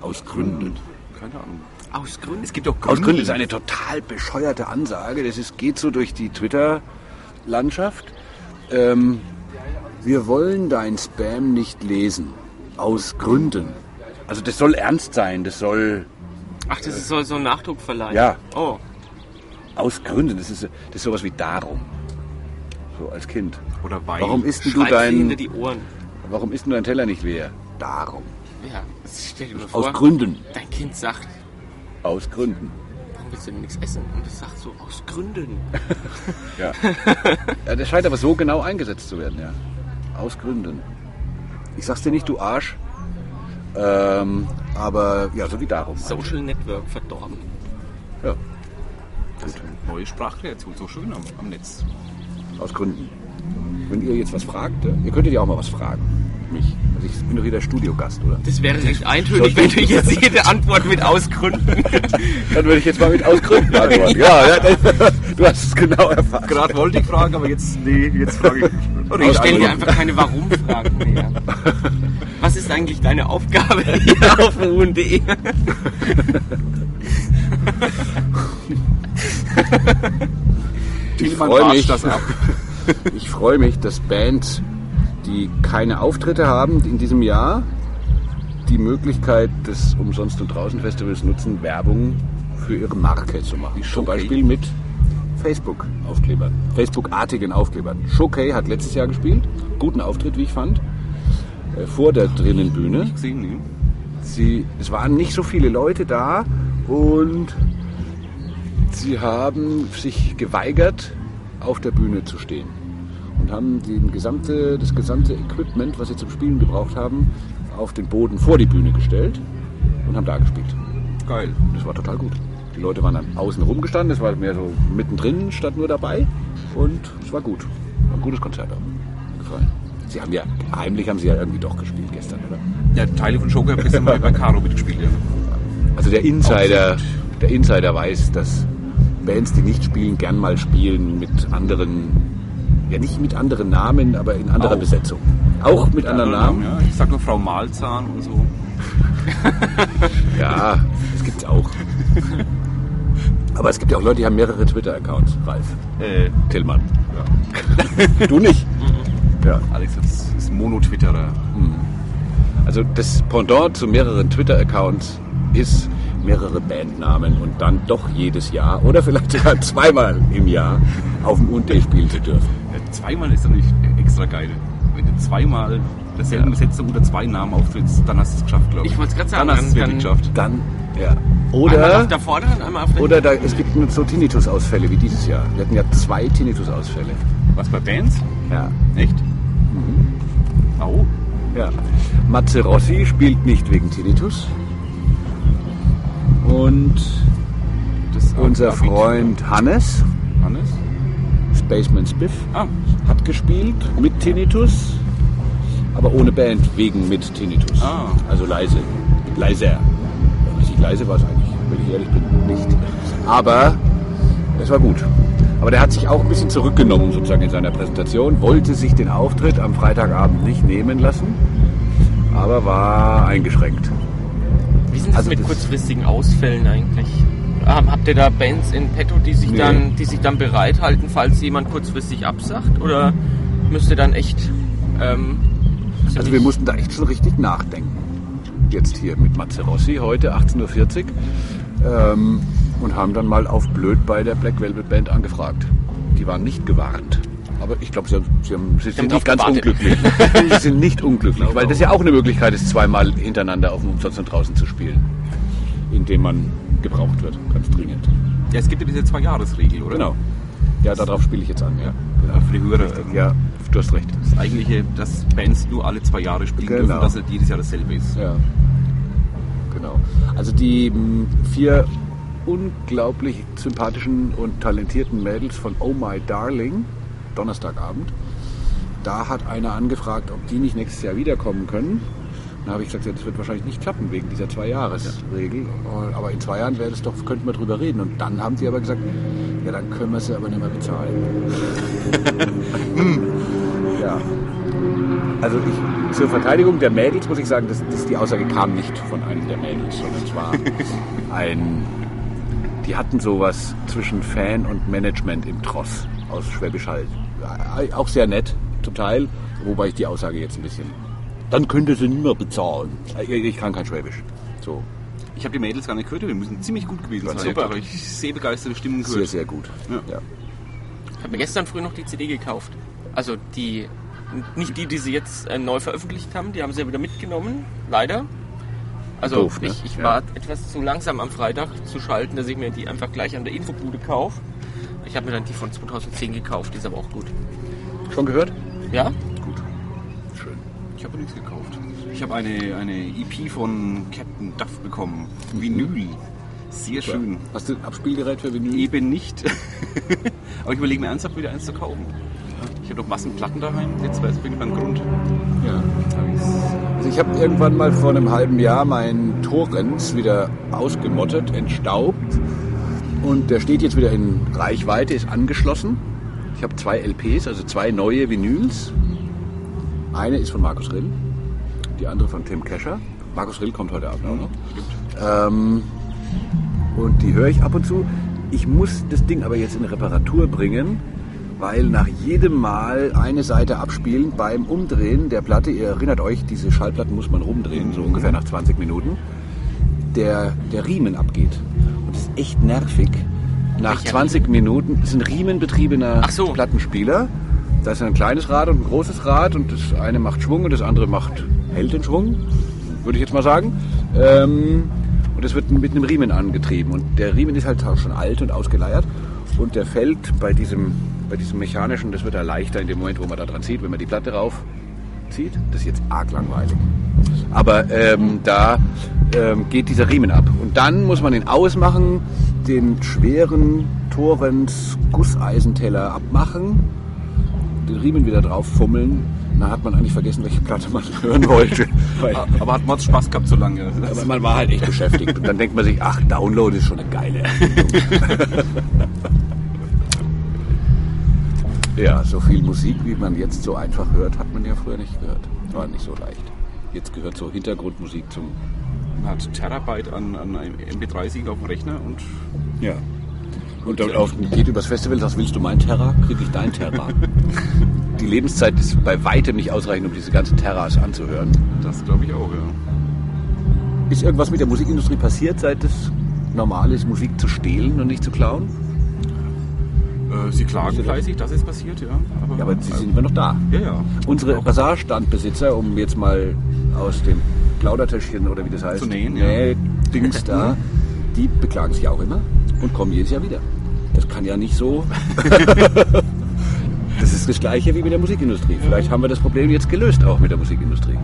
Aus Gründen. Keine Ahnung. Aus Gründen. Es gibt auch Aus Gründen ist eine total bescheuerte Ansage. Das ist, geht so durch die Twitter-Landschaft. Ähm, wir wollen dein Spam nicht lesen. Aus Gründen. Also das soll ernst sein. Das soll Ach, das ist- soll so einen Nachdruck verleihen. Ja. Oh, aus Gründen. Das ist, das ist sowas wie darum. So als Kind. Oder Wein. Warum isst denn du dein, die Ohren. warum isst du dein Teller nicht leer? Darum. Ja, das stell dir mal vor. Aus Gründen. Dein Kind sagt, Aus Gründen. warum willst du denn nichts essen? Und es sagt so, aus Gründen. Ja. ja. Das scheint aber so genau eingesetzt zu werden, ja. Aus Gründen. Ich sag's dir nicht, du Arsch. Ähm, aber ja, so wie darum. Social Network verdorben. Ja, Das ist eine neue Sprachkreation, so schön am, am Netz. aus Gründen. Wenn ihr jetzt was fragt, ja, ihr könntet ja auch mal was fragen. Mich. Also ich bin doch hier der Studiogast, oder? Das wäre recht eintönig, wenn du jetzt jede Antwort mit aus Gründen. Dann würde ich jetzt mal mit aus Gründen antworten. ja, ja, du hast es genau erfahren. Gerade wollte ich fragen, aber jetzt, nee, jetzt frage ich. Ich stelle dir einfach keine Warum-Fragen mehr. Was ist eigentlich deine Aufgabe hier auf E? UN.de? Ich freue mich, ich freue mich, dass Bands, die keine Auftritte haben in diesem Jahr, die Möglichkeit des Umsonst und Draußen Festivals nutzen, Werbung für ihre Marke zu machen. Zum Showcase. Beispiel mit Facebook-Aufklebern, Facebook-artigen Aufklebern. Showkey hat letztes Jahr gespielt, guten Auftritt, wie ich fand, äh, vor der drinnen Bühne. Sie, es waren nicht so viele Leute da und sie haben sich geweigert, auf der Bühne zu stehen. Und haben gesamte, das gesamte Equipment, was sie zum Spielen gebraucht haben, auf den Boden vor die Bühne gestellt und haben da gespielt. Geil. Das war total gut. Die Leute waren dann außen rumgestanden, es war mehr so mittendrin, statt nur dabei. Und es war gut. War ein gutes Konzert auch. Gefallen. Sie haben ja, heimlich haben sie ja irgendwie doch gespielt gestern, oder? Ja, Teile von Joker haben mal bei Caro mitgespielt, ja. Also der Insider, der Insider weiß, dass Bands, die nicht spielen, gern mal spielen mit anderen, ja nicht mit anderen Namen, aber in anderer Auch. Besetzung. Auch mit anderen Namen. Ja, ich sag nur Frau Malzahn und so. Ja, das gibt's auch. Aber es gibt ja auch Leute, die haben mehrere Twitter-Accounts, Ralf. Äh, Tillmann. Du nicht? Ja. Alex ist, ist Mono-Twitterer. Also das Pendant zu mehreren Twitter-Accounts ist mehrere Bandnamen und dann doch jedes Jahr oder vielleicht sogar zweimal im Jahr auf dem UND spielen zu dürfen. Ja, zweimal ist doch nicht extra geil. Wenn du zweimal derselben Ja. Besetzung unter zwei Namen auftrittst, dann hast du es geschafft, glaube ich. Ich wollte es gerade sagen, Dann hast du es wirklich dann- geschafft. Dann, ja. Oder, der Vorderen, einmal auf der oder da, es gibt so Tinnitus-Ausfälle wie dieses Jahr. Wir hatten ja zwei Tinnitus-Ausfälle. Was bei Bands? Ja. Echt? Au. Ja. Matze Rossi spielt nicht wegen Tinnitus. Und unser. Freund Hannes, Hannes? Spaceman Spiff, Ah, hat gespielt mit Tinnitus, aber ohne Band wegen mit Tinnitus. Ah. Also leise. Leiser. Richtig leise war es eigentlich, ich ehrlich bin, nicht. Aber es war gut. Aber der hat sich auch ein bisschen zurückgenommen sozusagen in seiner Präsentation, wollte sich den Auftritt am Freitagabend nicht nehmen lassen, aber war eingeschränkt. Wie sind das Also mit das- kurzfristigen Ausfällen eigentlich? Ähm, habt ihr da Bands in petto, die sich, Nee. dann, die sich dann bereithalten, falls jemand kurzfristig absagt? Oder müsst ihr dann echt... Ähm, Also wir mussten da echt schon richtig nachdenken. Jetzt hier mit Matze Rossi heute 18.40 Uhr ähm, und haben dann mal auf blöd bei der Black Velvet Band angefragt. Die waren nicht gewarnt. Aber ich glaube, sie, haben, sie, haben, sie sind drauf nicht ganz gewartet. unglücklich. sie sind nicht unglücklich, weil das ja auch eine Möglichkeit ist, zweimal hintereinander auf dem Umsonst und draußen zu spielen. Indem man gebraucht wird, ganz dringend. ja, es gibt ja diese Zwei-Jahres-Regel, oder? Genau. Ja, darauf spiele ich jetzt an, ja. Ja, für die Hörer. ähm, Ja, du hast recht. Das eigentliche, dass Bands nur alle zwei Jahre spielen Genau. dürfen, dass halt jedes Jahr dasselbe ist. Ja, genau. Also die mh, vier unglaublich sympathischen und talentierten Mädels von Oh My Darling, Donnerstagabend, da hat einer angefragt, ob die nicht nächstes Jahr wiederkommen können. Dann habe ich gesagt, ja, das wird wahrscheinlich nicht klappen wegen dieser Zwei-Jahres-Regel. Aber in zwei Jahren wäre das doch, könnten wir drüber reden. Und dann haben sie aber gesagt, ja, dann können wir sie aber nicht mehr bezahlen. Also ich, zur Verteidigung der Mädels muss ich sagen, dass, dass die Aussage kam nicht von einem der Mädels, sondern es war ein, die hatten sowas zwischen Fan und Management im Tross aus Schwäbisch Hall. Äh, Auch sehr nett, zum Teil, wobei ich die Aussage jetzt ein bisschen, dann könnte sie nicht mehr bezahlen. Ich, ich kann kein Schwäbisch. So, Ich habe die Mädels gar nicht gehört, wir müssen ziemlich gut gewesen sein. super. Aber ich sehr begeisterte Stimmen sehr, gehört. sehr gut. Ja. Ja. Ich habe mir gestern früh noch die CD gekauft. Also die, nicht die, die sie jetzt äh, neu veröffentlicht haben, die haben sie ja wieder mitgenommen, leider. Also Doof, ne? ich, ich Ja. war etwas zu langsam am Freitag zu schalten, dass ich mir die einfach gleich an der Infobude kaufe. Ich habe mir dann die von 2010 gekauft, die ist aber auch gut. Schon gehört? Ja? Gut. Schön. Ich habe nichts gekauft. Ich habe eine, eine EP von Captain Duff bekommen. Vinyl. Sehr schön. Hast du ein Abspielgerät für Vinyl? Eben nicht. Aber ich überlege mir ernsthaft wieder eins zu kaufen. Doch Massenplatten daheim. Jetzt weiß ich irgendwann Grund. Ja. Also ich habe irgendwann mal vor einem halben Jahr meinen Torrens wieder ausgemottet, entstaubt. Und der steht jetzt wieder in Reichweite, ist angeschlossen. Ich habe zwei LPs, also zwei neue Vinyls. Eine ist von Markus Rill, die andere von Tim Kescher. Markus Rill kommt heute Abend auch noch. Ähm, und die höre ich ab und zu. Ich muss das Ding aber jetzt in Reparatur bringen, weil nach jedem Mal eine Seite abspielen beim Umdrehen der Platte, ihr erinnert euch, diese Schallplatten muss man rumdrehen, so ungefähr nach 20 Minuten, der, der Riemen abgeht. Und das ist echt nervig. Nach Welcher 20 Minuten ist ein riemenbetriebener so. Plattenspieler. Da ist ein kleines Rad und ein großes Rad und das eine macht Schwung und das andere macht hält den Schwung, würde ich jetzt mal sagen. Ähm, und das wird mit einem Riemen angetrieben und der Riemen ist halt auch schon alt und ausgeleiert und der fällt bei diesem, bei diesem mechanischen, das wird er leichter in dem Moment, wo man da dran zieht, wenn man die Platte rauf zieht. Das ist jetzt arg langweilig. Aber ähm, da ähm, geht dieser Riemen ab. Und dann muss man ihn ausmachen, den schweren Torrens Gusseisenteller abmachen, den Riemen wieder drauf fummeln. Dann hat man eigentlich vergessen, welche Platte man hören wollte. Aber hat Mods Spaß gehabt so lange. aber man war halt echt beschäftigt. Und dann denkt man sich, ach, Download ist schon eine geile. ja, so viel Musik, wie man jetzt so einfach hört, hat man ja früher nicht gehört. War nicht so leicht. Jetzt gehört so Hintergrundmusik zum Man hat Terabyte an, an einem MP3-Sieg auf dem Rechner und Ja. Und dann auf, geht übers Festival, was willst du mein Terra? Krieg ich dein Terra. Die Lebenszeit ist bei weitem nicht ausreichend, um diese ganzen Terras anzuhören. das glaube ich auch, ja. Ist irgendwas mit der Musikindustrie passiert, seit es normal ist, Musik zu stehlen und nicht zu klauen? Äh, sie klagen fleißig, das ist passiert, ja. Ja, aber sie sind immer noch da. ja, ja. Unsere Bazarstandbesitzer, um jetzt mal aus dem Plaudertäschchen oder wie das heißt, Zu nähen, ja. Dings da, die beklagen sich auch immer und kommen jedes Jahr wieder. Das kann ja nicht so. das ist das Gleiche wie mit der Musikindustrie. Vielleicht haben wir das Problem jetzt gelöst auch mit der Musikindustrie.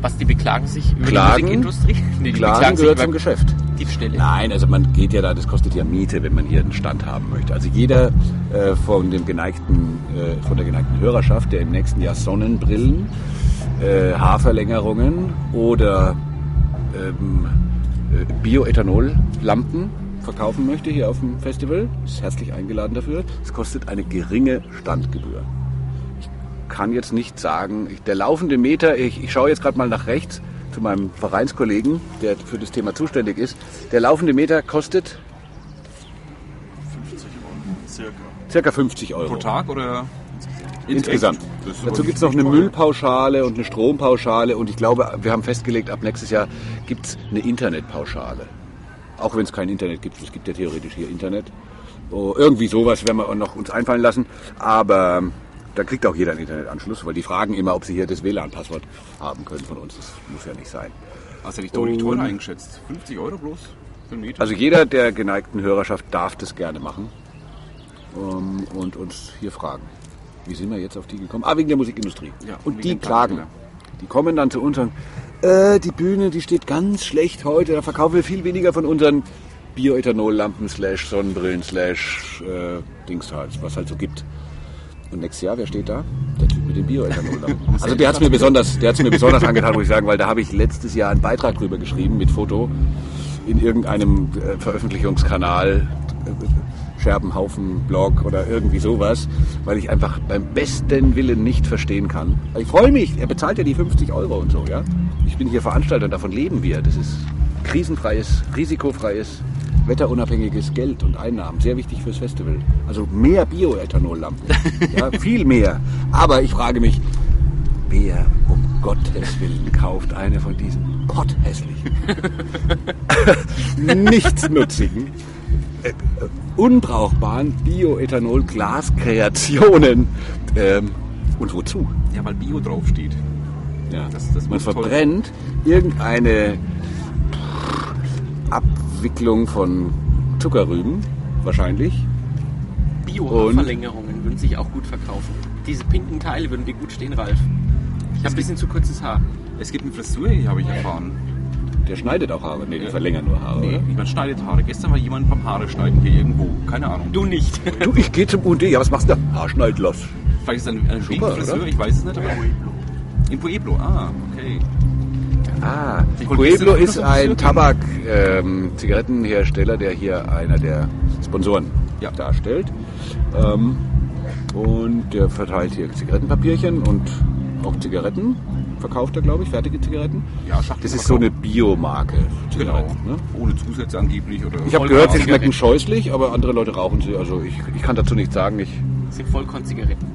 Was, die beklagen sich über Klagen- die Musikindustrie? Nee, die Klagen beklagen sich gehört über zum Geschäft. Diebstähle. Nein, also man geht ja da, das kostet ja Miete, wenn man hier einen Stand haben möchte. Also jeder äh, von dem geneigten, äh, von der geneigten Hörerschaft, der im nächsten Jahr Sonnenbrillen, äh, Haarverlängerungen oder ähm, äh, Bioethanollampen verkaufen möchte hier auf dem Festival, ist herzlich eingeladen dafür. Es kostet eine geringe Standgebühr. Ich kann jetzt nicht sagen, der laufende Meter, ich, ich schaue jetzt gerade mal nach rechts zu meinem Vereinskollegen, der für das Thema zuständig ist. Der laufende Meter kostet 50 Euro circa. circa 50 Euro. Pro Tag oder Insgesamt. Dazu gibt es noch eine. Müllpauschale und eine Strompauschale und ich glaube, wir haben festgelegt, ab nächstes Jahr gibt es eine Internetpauschale. Auch wenn es kein Internet gibt, es gibt ja theoretisch hier Internet. Oh, irgendwie sowas werden wir auch noch uns einfallen lassen. Aber da kriegt auch jeder einen Internetanschluss, weil die fragen immer, ob sie hier das WLAN-Passwort haben können von uns. Das muss ja nicht sein. Hast du dich deutlich Und- teurer eingeschätzt? 50 Euro bloß für einen Meter? Also jeder der geneigten Hörerschaft darf das gerne machen ähm, und uns hier fragen. Wie sind wir jetzt auf die gekommen? Ah, wegen der Musikindustrie. Ja, und die klagen. Die kommen dann zu uns und sagen, äh, die Bühne, die steht ganz schlecht heute, da verkaufen wir viel weniger von unseren Bioethanollampen slash Sonnenbrillen slash äh, Dingshals, was halt so gibt. Und nächstes Jahr, wer steht da? Der Typ mit den Bioethanollampen. also der hat es mir besonders, der hat's mir besonders angetan, muss ich sagen, weil da habe ich letztes Jahr einen Beitrag drüber geschrieben mit Foto in irgendeinem äh, Veröffentlichungskanal, äh, Scherbenhaufen-Blog oder irgendwie sowas, weil ich einfach beim besten Willen nicht verstehen kann. Ich freue mich, er bezahlt ja die 50 Euro und so, ja. Ich bin hier Veranstalter, davon leben wir. Das ist krisenfreies, risikofreies, wetterunabhängiges Geld und Einnahmen. Sehr wichtig fürs Festival. Also mehr Bioethanollampen. ja, viel mehr. Aber ich frage mich, wer um Gottes Willen kauft eine von diesen potthässlichen, nichtsnutzigen, äh, äh, unbrauchbaren Bioethanol-Glaskreationen. Ähm, und wozu? ja, weil Bio draufsteht. Ja. Das- das Man muss toll- verbrennt irgendeine Abwicklung von Zuckerrüben, wahrscheinlich. Bio-Verlängerungen würden sich auch gut verkaufen. Diese pinken Teile würden dir gut stehen, Ralf. Ich habe ein bisschen zu kurzes Haar. Es gibt eine Frisur hier, habe ich erfahren. Der schneidet auch Haare. Nee, die verlängern nur Haare, Nee, oder? man schneidet Haare. Gestern war jemand beim Haare schneiden hier irgendwo. Keine Ahnung. Du nicht. Du, ich gehe zum UD. Ja, was machst du da? Haarschneidloss. Vielleicht ist es ein, ein Super, Friseur, oder? ich weiß es nicht. Aber in Pueblo, ah, okay. Ah, Pueblo ist ein Tabak-Zigarettenhersteller, der hier einer der Sponsoren Ja. darstellt. Ähm, und der verteilt hier Zigarettenpapierchen und auch Zigaretten. Verkauft er, glaube ich, fertige Zigaretten. Ja, Schachtel Das ist so eine Biomarke. Genau. Ne? Ohne Zusätze angeblich. Oder Ich habe gehört, sie schmecken scheußlich, aber andere Leute rauchen sie. Also ich, ich kann dazu nichts sagen. Ich sind Vollkornzigaretten.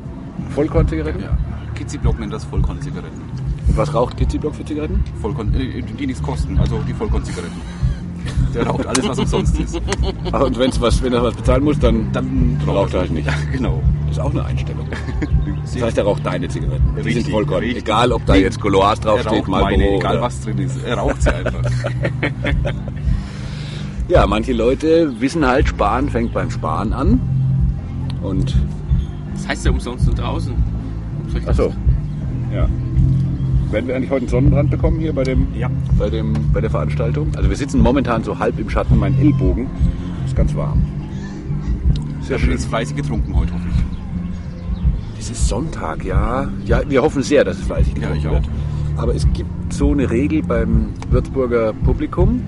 Vollkornzigaretten? Ja. Kitziblock nennt das Vollkornzigaretten. Und was raucht Kitziblock für Zigaretten? Vollkorn, äh, die nichts kosten, also die Vollkornzigaretten. Der raucht alles, was umsonst ist. Ach, und wenn's was, wenn er was bezahlen muss, dann, Dann raucht er halt nicht. Ja, genau. Das ist auch eine Einstellung. Das heißt, er raucht deine Zigaretten. Die Richtig, sind Vollkorn. richtig. Egal, ob da jetzt Goloas draufsteht, Marlboro meine, egal oder- was drin ist. Er raucht sie einfach. Ja, manche Leute wissen halt, Sparen fängt beim Sparen an. Und, Das heißt ja umsonst und draußen. Soll ich ach das- so, ja. Werden wir eigentlich heute einen Sonnenbrand bekommen hier bei, dem, Ja. bei, dem, bei der Veranstaltung? Also wir sitzen momentan so halb im Schatten, mein Ellbogen ist ganz warm. Sehr schön. jetzt fleißig getrunken heute, hoffe ich. Es ist Sonntag, ja. Ja, wir hoffen sehr, dass es fleißig Ja, getrunken ich wird. Aber es gibt so eine Regel beim Würzburger Publikum.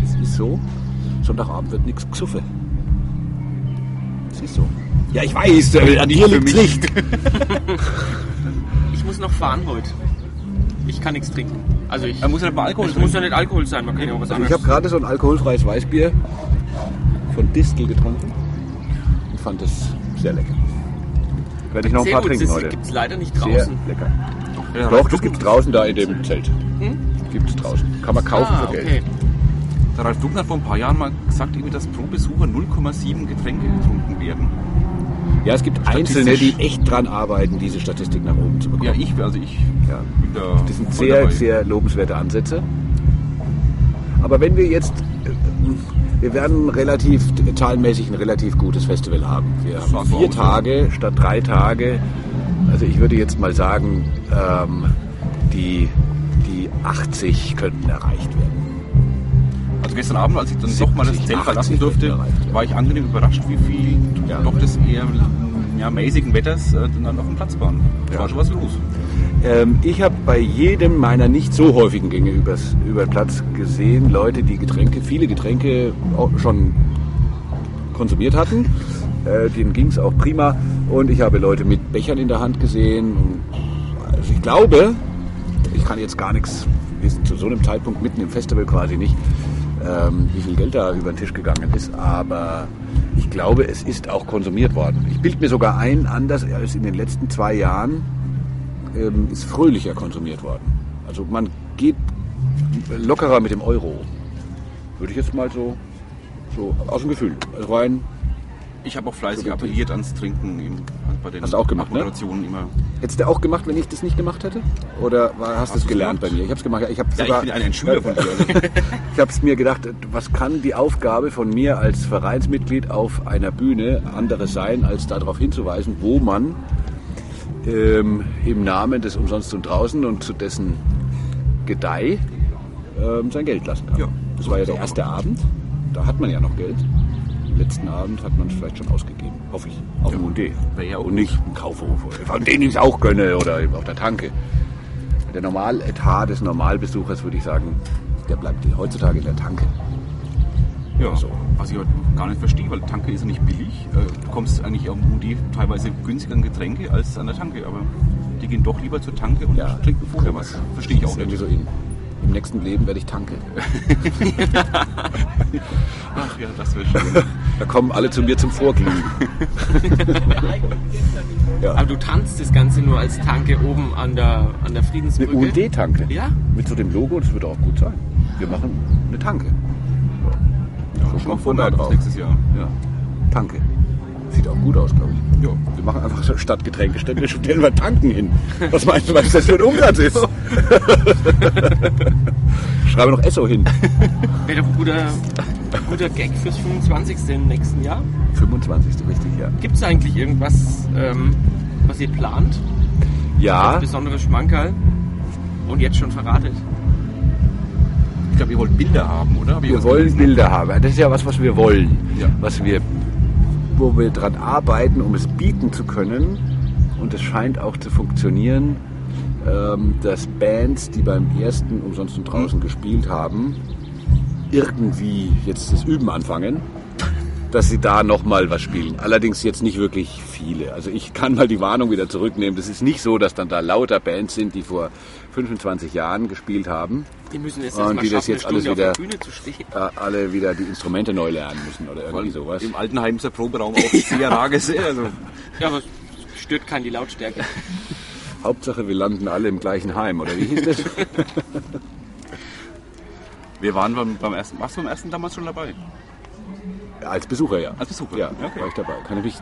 Das ist so. Sonntagabend wird nichts gesoffen. Das ist so. Ja, ich weiß, äh, an für liegt. Licht. Ich muss noch fahren heute. Ich kann nichts trinken. Also ich. Er muss ja nicht mal Alkohol Es muss ja nicht Alkohol sein, man kann ja auch was Also ich anderes. habe gerade so ein alkoholfreies Weißbier von Distel getrunken und fand es sehr lecker. Werde ich noch ein Sehr paar gut, trinken das heute. gibt es leider nicht Sehr draußen. lecker. Ja, Doch, das gibt's draußen da in dem Zelt. Hm? Gibt's draußen. Kann man kaufen Ah, für Geld. okay. Der Ralf Duckner hat vor ein paar Jahren mal gesagt, dass pro Besucher 0,7 Getränke getrunken werden. Ja, es gibt Einzelne, die echt dran arbeiten, diese Statistik nach oben zu bekommen. Ja, ich, also ich Ja. bin da. Das sind sehr, dabei. sehr lobenswerte Ansätze. Aber wenn wir jetzt, äh, wir werden relativ, zahlenmäßig ein relativ gutes Festival haben. Wir sah haben vier. Tage statt drei Tage. Also ich würde jetzt mal sagen, ähm, die, die 80 könnten erreicht werden. Also gestern Abend, als ich dann doch mal das 70, Zelt 80 verlassen durfte, war ich angenehm überrascht, wie viel Ja. doch des eher ja, mäßigen Wetters äh, dann auf dem Platz waren. Da Ja. war schon was los. Ähm, ich habe bei jedem meiner nicht so häufigen Gänge übers, über den Platz gesehen, Leute, die Getränke, viele Getränke schon konsumiert hatten. Äh, denen ging es auch prima. Und ich habe Leute mit Bechern in der Hand gesehen. Also ich glaube, ich kann jetzt gar nichts wissen, zu so einem Zeitpunkt mitten im Festival quasi nicht, ähm, wie viel Geld da über den Tisch gegangen ist. Aber ich glaube, es ist auch konsumiert worden. Ich bilde mir sogar ein, anders als in den letzten zwei Jahren ähm, ist fröhlicher konsumiert worden. Also man geht lockerer mit dem Euro. Würde ich jetzt mal so, so aus dem Gefühl. Also rein. Ich habe auch fleißig appelliert ans Trinken im, bei den Hast du auch gemacht, ne? Moderationen immer. Hättest du auch gemacht, wenn ich das nicht gemacht hätte? Oder war, hast du es gelernt gemacht? bei mir? Ich habe es gemacht. Ich, hab Ja, sogar, ich bin ein, ein Schüler von dir. Ich habe es mir gedacht, was kann die Aufgabe von mir als Vereinsmitglied auf einer Bühne anderes sein, als darauf hinzuweisen, wo man ähm, im Namen des Umsonst und Draußen und zu dessen Gedeih ähm, sein Geld lassen kann. Ja, das so war ja der erste Abend. Da hat man ja noch Geld. Letzten Abend hat man es vielleicht schon ausgegeben. Hoffe ich. Auf dem UD. Wäre ja und nicht im Kaufhof. Von denen ich es auch gönne oder auf der Tanke. Der Normaletat des Normalbesuchers, würde ich sagen, der bleibt heutzutage in der Tanke. Ja, So. was ich aber gar nicht verstehe, weil Tanke ist ja nicht billig. Äh, Du bekommst eigentlich am UD teilweise günstiger an Getränke als an der Tanke, aber die gehen doch lieber zur Tanke und Ja. trinken vorher was. Verstehe ich auch nicht. so Im nächsten Leben werde ich Tanke. Ach ja, das wäre schön. Da kommen alle zu mir zum Vorglühen. Aber du tanzt das Ganze nur als Tanke oben an der, an der Eine Friedensbrücke. UD-Tanke. Ja? Mit so dem Logo, das wird auch gut sein. Wir machen eine Tanke. Ja. Schon mal vorbereitet drauf. nächstes Jahr. Ja. Tanke. Sieht auch gut aus, glaube ich. Ja. Wir machen einfach so statt Getränkestände stellen wir Tanken hin. Was meinst du, was das für ein Umsatz ist? Schreibe noch Esso hin. Wäre doch ein guter, guter Gag fürs 25. im nächsten Jahr. 25. richtig, ja. Gibt es eigentlich irgendwas, ähm, was ihr plant? Ja, besonderes Schmankerl? Und jetzt schon verratet. Ich glaube, ihr wollt Bilder haben, oder? Wir wollen gelesen? Bilder haben. Das ist ja was, was wir wollen. Ja. Was wir, wo wir dran arbeiten, um es bieten zu können. Und es scheint auch zu funktionieren, ähm, dass Bands, die beim ersten umsonst und draußen gespielt haben, irgendwie jetzt das Üben anfangen, dass sie da nochmal was spielen. Allerdings jetzt nicht wirklich viele. Also ich kann mal die Warnung wieder zurücknehmen. Das ist nicht so, dass dann da lauter Bands sind, die vor 25 Jahren gespielt haben. Die müssen jetzt Und die das jetzt alles wieder- auf der Bühne zu stehen. äh, alle wieder die Instrumente neu lernen müssen oder irgendwie sowas. Im Altenheim ist der Proberaum auch sehr rar gesehen. Also, Ja, aber es stört keinen die Lautstärke. Hauptsache, wir landen alle im gleichen Heim, oder wie hieß das? wir waren beim, beim ersten, warst du beim ersten damals schon dabei? Als Besucher, ja. Als Besucher? Ja, Okay. war ich dabei. Kann ich mich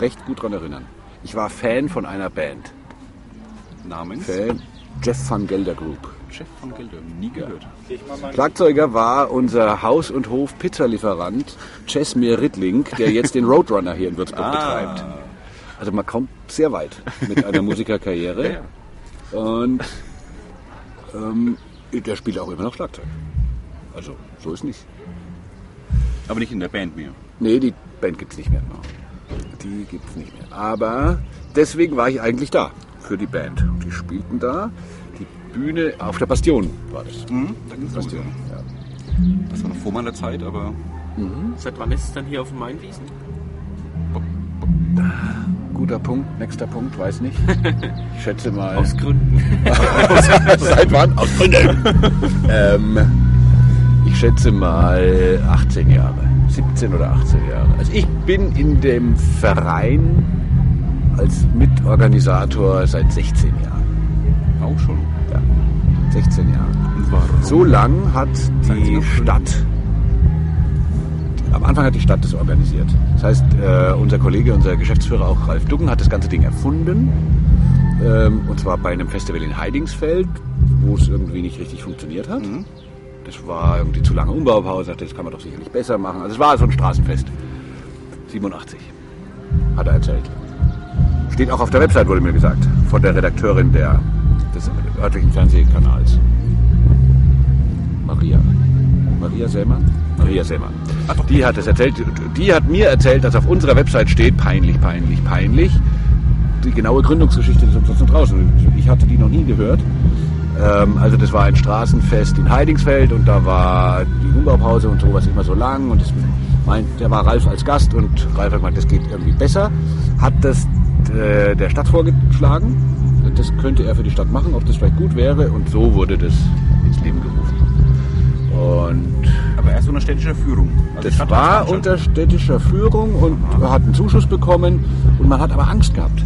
recht gut daran erinnern. Ich war Fan von einer Band. Namens? Fan Jeff van Gelder Group. Chef von Gelder. Nie gehört. Schlagzeuger war unser Haus- und Hof-Pizzalieferant Chesmir Rittling, der jetzt den Roadrunner hier in Würzburg betreibt. Also man kommt sehr weit mit einer Musikerkarriere. Und ähm, der spielt auch immer noch Schlagzeug. Also so ist nicht. Aber nicht in der Band mehr. Nee, die Band gibt's nicht mehr. Die gibt's nicht mehr. Aber deswegen war ich eigentlich da für die Band. Und die spielten da. Die Bühne auf der Bastion war das. Mhm, da ging's los, ja. Bastion. Ja. Das war noch vor meiner Zeit, aber Seit wann ist es dann hier auf dem Mainwiesen? Guter Punkt, nächster Punkt, weiß nicht. Ich schätze mal. Aus Gründen. Seit wann? Aus Gründen. ähm, ich schätze mal 18 Jahre. 17 oder 18 Jahre. Also ich bin in dem Verein als Mitorganisator seit 16 Jahren. auch schon. Ja, 16 Jahre. Warum? So lang hat die Stadt am Anfang hat die Stadt das organisiert. Das heißt, äh, unser Kollege, unser Geschäftsführer auch Ralf Duggen hat das ganze Ding erfunden. Ähm, und zwar bei einem Festival in Heidingsfeld, wo es irgendwie nicht richtig funktioniert hat. Das war irgendwie zu lange Umbaupause, sagte, das kann man doch sicherlich besser machen. Also es war so ein Straßenfest. 87, hat er erzählt. Steht auch auf der Website, wurde mir gesagt, von der Redakteurin der, des örtlichen Fernsehkanals. Maria. Maria Sellmann? Maria Sellmann. Die hat es erzählt. Die hat mir erzählt, dass auf unserer Website steht, peinlich, peinlich, peinlich, die genaue Gründungsgeschichte des Umsonst und draußen. Ich hatte die noch nie gehört. Ähm, also das war ein Straßenfest in Heidingsfeld und da war die Umbaupause und sowas immer so lang und das meint, der war Ralf als Gast und Ralf hat gemeint, das geht irgendwie besser. Hat das äh, der Stadt vorgeschlagen. Das könnte er für die Stadt machen, ob das vielleicht gut wäre und so wurde das ins Leben gerufen. Und Aber erst unter städtischer Führung. Also das war unter städtischer Führung und hat einen Zuschuss bekommen und man hat aber Angst gehabt.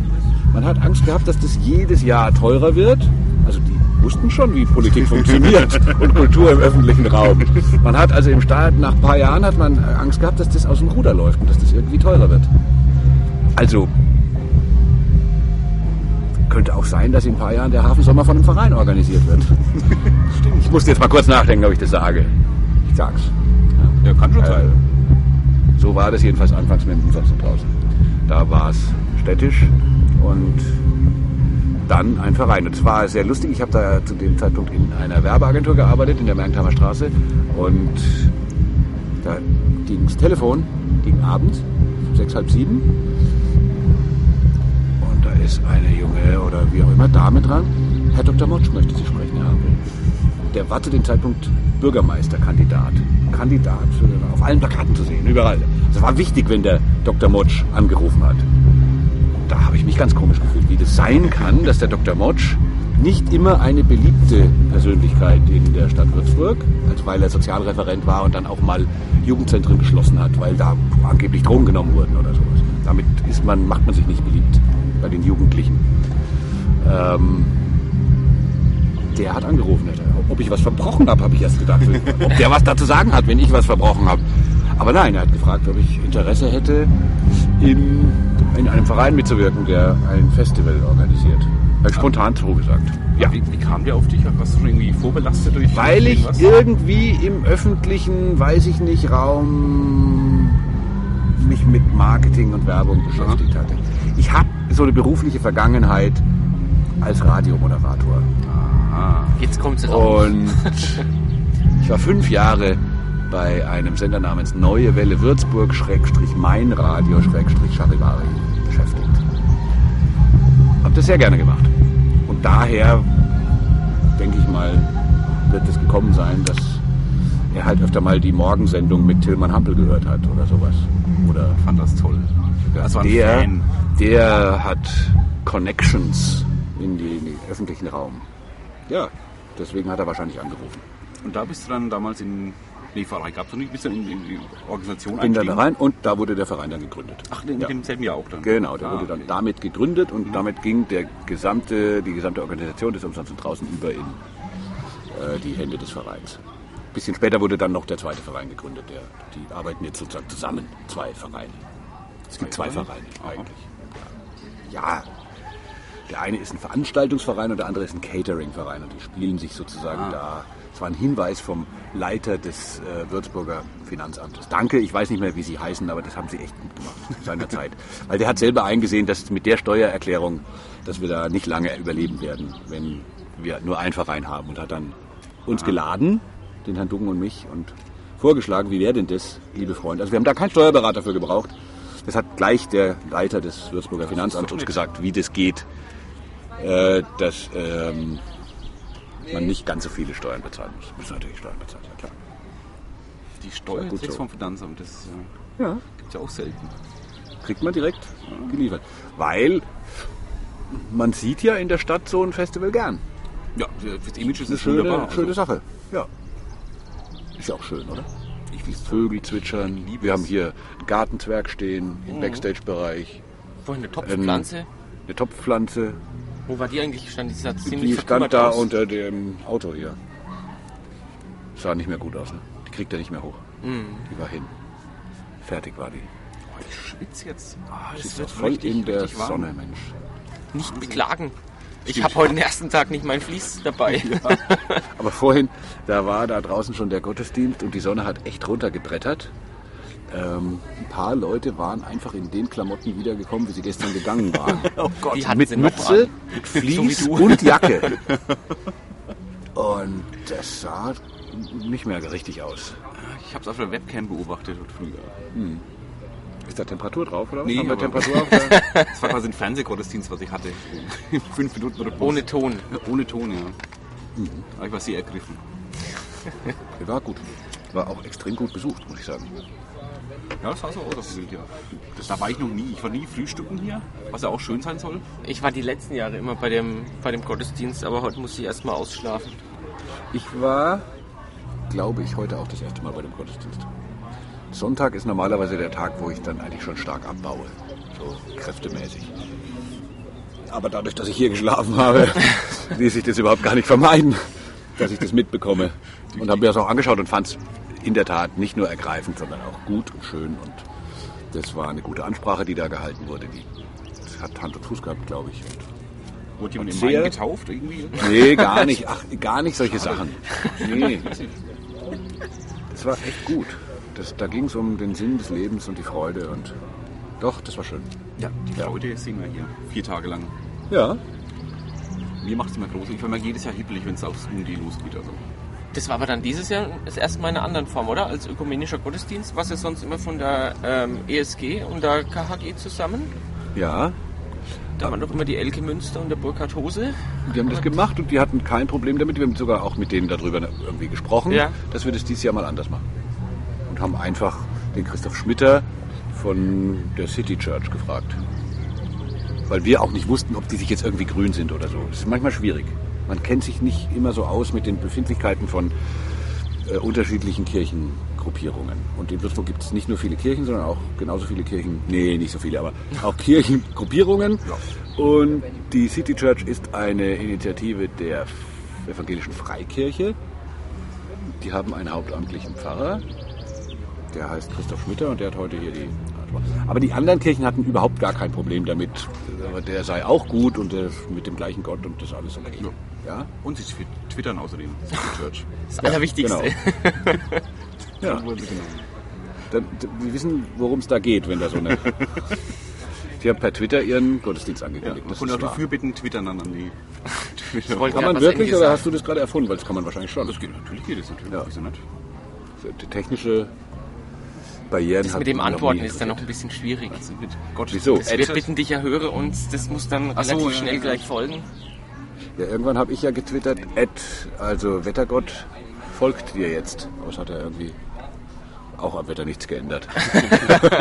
Man hat Angst gehabt, dass das jedes Jahr teurer wird. Also die wussten schon, wie Politik funktioniert und Kultur im öffentlichen Raum. Man hat also im Staat, nach ein paar Jahren hat man Angst gehabt, dass das aus dem Ruder läuft und dass das irgendwie teurer wird. Also könnte auch sein, dass in ein paar Jahren der Hafensommer von einem Verein organisiert wird. Ich musste jetzt mal kurz nachdenken, ob ich das sage. Ich sag's. Ja, kann schon Äh, sein. so war das jedenfalls anfangs mit dem Umsatz draußen. Da war es städtisch und dann ein Verein. Und es war sehr lustig. Ich habe da zu dem Zeitpunkt in einer Werbeagentur gearbeitet, in der Mergentheimer Straße. Und da ging das Telefon, ging abends, sechs, halb sieben. Und da ist eine junge oder wie auch immer Dame dran. Herr Dr. Motsch möchte Sie sprechen haben. Der war zu dem Zeitpunkt Bürgermeisterkandidat. Kandidat äh, auf allen Plakaten zu sehen, überall. Es war wichtig, wenn der Dr. Motsch angerufen hat. Da habe ich mich ganz komisch gefühlt, wie das sein kann, dass der Dr. Motsch nicht immer eine beliebte Persönlichkeit in der Stadt Würzburg, als weil er Sozialreferent war und dann auch mal Jugendzentren geschlossen hat, weil da angeblich Drogen genommen wurden oder sowas. Damit ist man, macht man sich nicht beliebt bei den Jugendlichen. Ähm, der hat angerufen. Ob ich was verbrochen habe, habe ich erst gedacht. Ob der was dazu sagen hat, wenn ich was verbrochen habe. Aber nein, er hat gefragt, ob ich Interesse hätte, in, in einem Verein mitzuwirken, der ein Festival organisiert. Habe ich spontan zugesagt. Ja. Wie, wie kam der auf dich? Warst du schon irgendwie vorbelastet durch Weil ich irgendwas? irgendwie im öffentlichen, weiß ich nicht, Raum mich mit Marketing und Werbung beschäftigt hatte. Ich habe so eine berufliche Vergangenheit als Radiomoderator. Jetzt kommt es raus. Und ich war fünf Jahre bei einem Sender namens Neue Welle Würzburg, Schrägstrich Mein Radio, Schrägstrich Charivari beschäftigt. Hab das sehr gerne gemacht. Und daher, denke ich mal, wird es gekommen sein, dass er halt öfter mal die Morgensendung mit Tillmann Hampel gehört hat oder sowas. Oder Ich fand das toll. Das war ein der, Fan. der hat Connections in, den öffentlichen Raum. Ja, deswegen hat er wahrscheinlich angerufen. Und da bist du dann damals in. Nee, Verein gab es noch nicht, bist du in, in die Organisation Bin dann da rein und da wurde der Verein dann gegründet. Ach, in Ja. demselben Jahr auch dann. Genau, der Ah, wurde dann okay. damit gegründet und damit ging der gesamte, die gesamte Organisation des Umsonst und draußen über in äh, die Hände des Vereins. Ein bisschen später wurde dann noch der zweite Verein gegründet. Der, die arbeiten jetzt sozusagen zusammen, zwei Vereine. Es gibt zwei Vereine? eigentlich. Ja, der eine ist ein Veranstaltungsverein und der andere ist ein Catering-Verein und die spielen sich sozusagen Ah. da. Es war ein Hinweis vom Leiter des äh, Würzburger Finanzamtes. Danke, ich weiß nicht mehr, wie sie heißen, aber das haben sie echt gut gemacht seinerzeit. Weil der hat selber eingesehen, dass mit der Steuererklärung, dass wir da nicht lange überleben werden, wenn wir nur einen Verein haben und hat dann uns geladen, den Herrn Duggen und mich, und vorgeschlagen, wie wäre denn das, liebe Freunde. Also wir haben da keinen Steuerberater für gebraucht. Das hat gleich der Leiter des Würzburger Finanzamts uns gesagt, wie das geht, äh, dass ähm, man nicht ganz so viele Steuern bezahlen muss. Muss natürlich Steuern bezahlen, ja klar. Die Steuer Ja, so. vom Finanzamt, das äh, Ja. gibt es ja auch selten. Kriegt man direkt geliefert. Weil man sieht ja in der Stadt so ein Festival gern. Ja, fürs Image ist Eine es schöne, wunderbar. schöne Also, Sache. Ja. Ist ja auch schön, oder? ich will Vögel zwitschern. liebe Wir haben hier einen Gartenzwerg stehen im Backstage-Bereich. Vorhin eine Topfpflanze. Eine Topfpflanze. Wo war die eigentlich gestanden? Die sah ziemlich Die stand da aus. unter dem Auto hier. Sah nicht mehr gut aus, ne? Die kriegt er nicht mehr hoch. Mhm. Die war hin. fertig war die. Oh, ich schwitze jetzt. Sie das wird voll richtig, in der. Sonne, Mensch. Nicht beklagen. Ich habe heute den ersten Tag nicht mein Vlies dabei. Aber vorhin, da war da draußen schon der Gottesdienst und die Sonne hat echt runtergebrettert. Ähm, ein paar Leute waren einfach in den Klamotten wiedergekommen, wie sie gestern gegangen waren. Oh Gott. Die mit Mütze, mit So Vlies du. und Jacke. Und das sah nicht mehr richtig aus. Ich habe es auf der Webcam beobachtet heute früher. Ist da Temperatur drauf oder was? Nee, Haben wir Temperatur auf der Das war quasi ein Fernsehgottesdienst, was ich hatte. Fünf Minuten oder Ohne Ton. Ohne Ton, ja. Aber ich war sehr ergriffen. War gut. War auch extrem gut besucht, muss ich sagen. Ja, das sah so Bild, ja. Das, da war ich noch nie. Ich war nie frühstücken hier, was ja auch schön sein soll. Ich war die letzten Jahre immer bei dem, bei dem Gottesdienst, aber heute muss ich erstmal ausschlafen. Ich war, glaube ich, heute auch das erste Mal bei dem Gottesdienst. Sonntag ist normalerweise der Tag, wo ich dann eigentlich schon stark abbaue. So kräftemäßig. Aber dadurch, dass ich hier geschlafen habe, ließ sich das überhaupt gar nicht vermeiden, dass ich das mitbekomme. Und habe mir das auch angeschaut und fand es in der Tat nicht nur ergreifend, sondern auch gut und schön. Und das war eine gute Ansprache, die da gehalten wurde. Die das hat Hand und Fuß gehabt, glaube ich. Und Wurde jemand im Main getauft irgendwie? Nee, gar nicht. Ach, gar nicht solche Sachen. Nee. Das war echt gut. Das, da ging es um den Sinn des Lebens und die Freude und doch, das war schön. Ja, die Freude sehen wir hier. Vier Tage lang. Ja. Mir macht es immer groß. Ich war immer jedes Jahr hippelig, wenn es aufs UND losgeht. Also. Das war aber dann dieses Jahr das erste Mal in einer anderen Form, oder? Als ökumenischer Gottesdienst, was ja sonst immer von der ähm, ESG und der KHG zusammen. Ja. Da waren doch immer die Elke Münster und der Burkhard Hose. Die haben das gemacht und die hatten kein Problem damit. Wir haben sogar auch mit denen darüber irgendwie gesprochen, Ja. dass wir das dieses Jahr mal anders machen. Und haben einfach den Christoph Schmitter von der City Church gefragt. Weil wir auch nicht wussten, ob die sich jetzt irgendwie grün sind oder so. Das ist manchmal schwierig. Man kennt sich nicht immer so aus mit den Befindlichkeiten von äh, unterschiedlichen Kirchengruppierungen. Und in Würzburg gibt es nicht nur viele Kirchen, sondern auch genauso viele Kirchen, nee, nicht so viele, aber auch Kirchengruppierungen. Und die City Church ist eine Initiative der evangelischen Freikirche. Die haben einen hauptamtlichen Pfarrer, der heißt Christoph Schmitter und der hat heute hier die. Aber die anderen Kirchen hatten überhaupt gar kein Problem damit. Aber Der sei auch gut und mit dem gleichen Gott und das alles okay. Ja? Und sie twi- twittern außerdem. City Church. Das Allerwichtigste. Genau. Ja. Genau. Dann, wir wissen, worum es da geht, wenn da so eine. Die haben per Twitter ihren Gottesdienst Ja, angekündigt. das konnte auch die. Fürbitten twittern dann an die Twitter. Kann Ja, man wirklich oder hast du das gerade erfunden? Weil das kann man wahrscheinlich schon. Das geht natürlich geht es natürlich. Ja. Wieso nicht? Die technische Barrieren Das mit dem Antworten ist dann noch ein bisschen schwierig. Also Gott. Wieso? Das wir bitten dich ja höre und das muss dann Ach so, relativ ja, schnell ja. gleich folgen. Ja, irgendwann habe ich ja getwittert, Ed, also Wettergott folgt dir jetzt. Aber es hat er irgendwie auch am Wetter nichts geändert.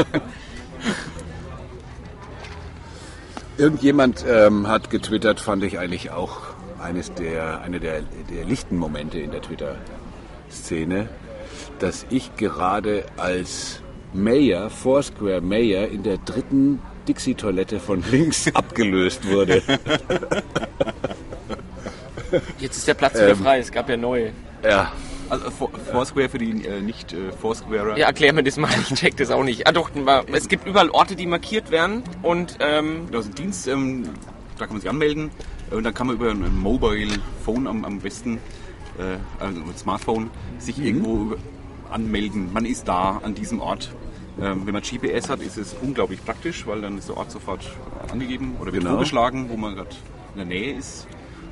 Irgendjemand ähm, hat getwittert, fand ich eigentlich auch eines der, eine der, der lichten Momente in der Twitter-Szene, dass ich gerade als Mayor, Foursquare Mayor, in der dritten Dixie-Toilette von links abgelöst wurde. Jetzt ist der Platz wieder Ähm. frei, es gab ja neue. Ja, Also Foursquare für die äh, nicht äh, Foursquarer. Ja, erklär mir das mal, ich check das auch nicht. Ah doch, es gibt überall Orte, die markiert werden und ähm, Da ist ein Dienst, ähm, da kann man sich anmelden äh, und dann kann man über ein Mobile Phone am, am besten, äh, also ein Smartphone, sich irgendwo über- anmelden. Man ist da an diesem Ort. Ähm, wenn man GPS hat, ist es unglaublich praktisch, weil dann ist der Ort sofort angegeben oder wird Genau. vorgeschlagen, wo man gerade in der Nähe ist.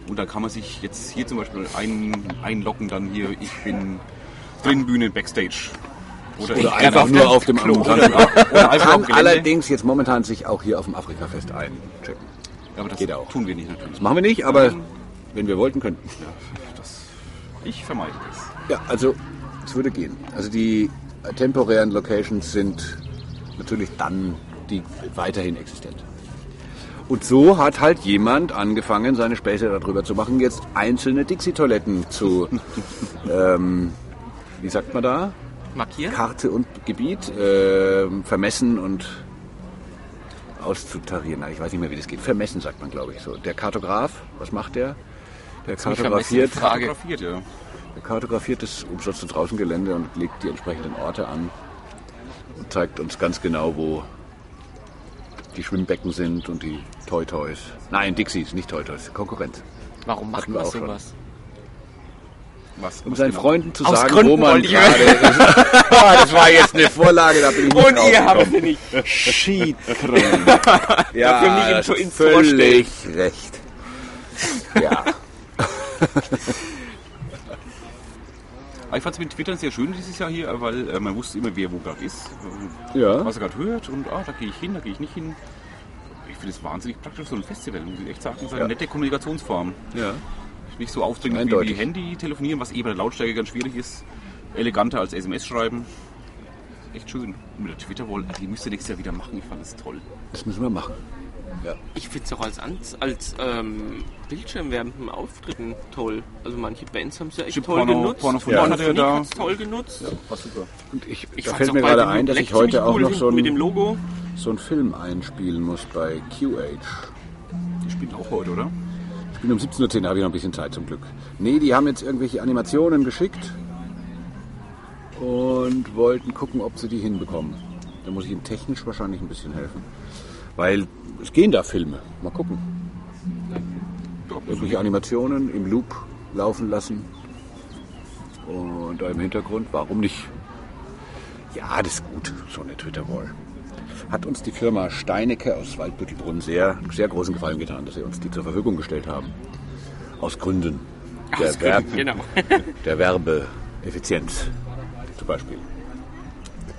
Und dann kann man sich jetzt hier zum Beispiel ein, einloggen, dann hier, ich bin drin, Bühne, Backstage. Oder, Oder einfach auf nur auf dem Klo. Oder, Oder einfach auf kann allerdings jetzt momentan sich auch hier auf dem Afrikafest einchecken. Ja, aber das Geht auch. tun wir nicht natürlich. Das machen wir nicht, aber wenn wir wollten, könnten. Ja, das, ich vermeide das. Ja, also es würde gehen. Also die temporären Locations sind natürlich dann die weiterhin existent. Und so hat halt jemand angefangen, seine Späße darüber zu machen, jetzt einzelne Dixie-Toiletten zu, ähm, wie sagt man da? markieren. Karte und Gebiet ähm, vermessen und auszutarieren. Ich weiß nicht mehr, wie das geht. Vermessen sagt man, glaube ich so. Der Kartograf, was macht der? Der mich kartografiert. Fotografiert, ja. der kartografiert das Umsatz- und Draußengelände und legt die entsprechenden Orte an. und zeigt uns ganz genau, wo die Schwimmbecken sind und die Toy Toys. Nein, Dixies, nicht Toy Toys, Konkurrenz. Warum macht man auch schon. sowas? Was, Um was seinen genau? Freunden zu Aus sagen, Gründen wo man gerade ist. Boah, das war jetzt eine Vorlage, da bin ich nicht Und ihr habt sie nicht. Schiedkram. Ja, Dafür nicht im- ins völlig recht. Ja. Aber Ich fand es mit Twitter sehr schön dieses Jahr hier, weil äh, man wusste immer, wer wo gerade ist, äh, ja. was er gerade hört und ah, da gehe ich hin, da gehe ich nicht hin. Ich finde es wahnsinnig praktisch, so ein Festival, muss ich echt sagen. Das ist eine Ja. nette Kommunikationsform. ja. Nicht so aufdringlich wie, wie Handy telefonieren, was eh bei der Lautstärke ganz schwierig ist. Eleganter als SMS schreiben. Echt schön. Und mit der Twitter-Wall, die müsst ihr nächstes Jahr wieder machen. Ich fand das toll. Das müssen wir machen. Ja. Ich finde es auch als, als, als ähm, bildschirmwärmenden Auftritten toll. Also manche Bands haben es ja echt Stimmt, toll Porno- genutzt. Porno von Ja. Hat er da- hat's toll genutzt. War super. Und ich, Ich da fällt auch mir gerade ein, dass Black ich heute ziemlich auch cool noch so mit dem Logo. so einen Film einspielen muss bei QH. Die spielen auch heute, oder? Ich bin um 17.10 Uhr, da habe ich noch ein bisschen Zeit zum Glück. Nee, die haben jetzt irgendwelche Animationen geschickt und wollten gucken, ob sie die hinbekommen. Da muss ich ihnen technisch wahrscheinlich ein bisschen helfen. Weil es gehen da Filme. Mal gucken. Irgendwelche Animationen im Loop laufen lassen. Und da im Hintergrund, warum nicht? Ja, das ist gut, so eine Twitter-Wall. Hat uns die Firma Steinecke aus Waldbüttelbrunn sehr, sehr großen Gefallen getan, dass sie uns die zur Verfügung gestellt haben. Aus Gründen der, Aus Gründen, genau. der Werbeeffizienz zum Beispiel.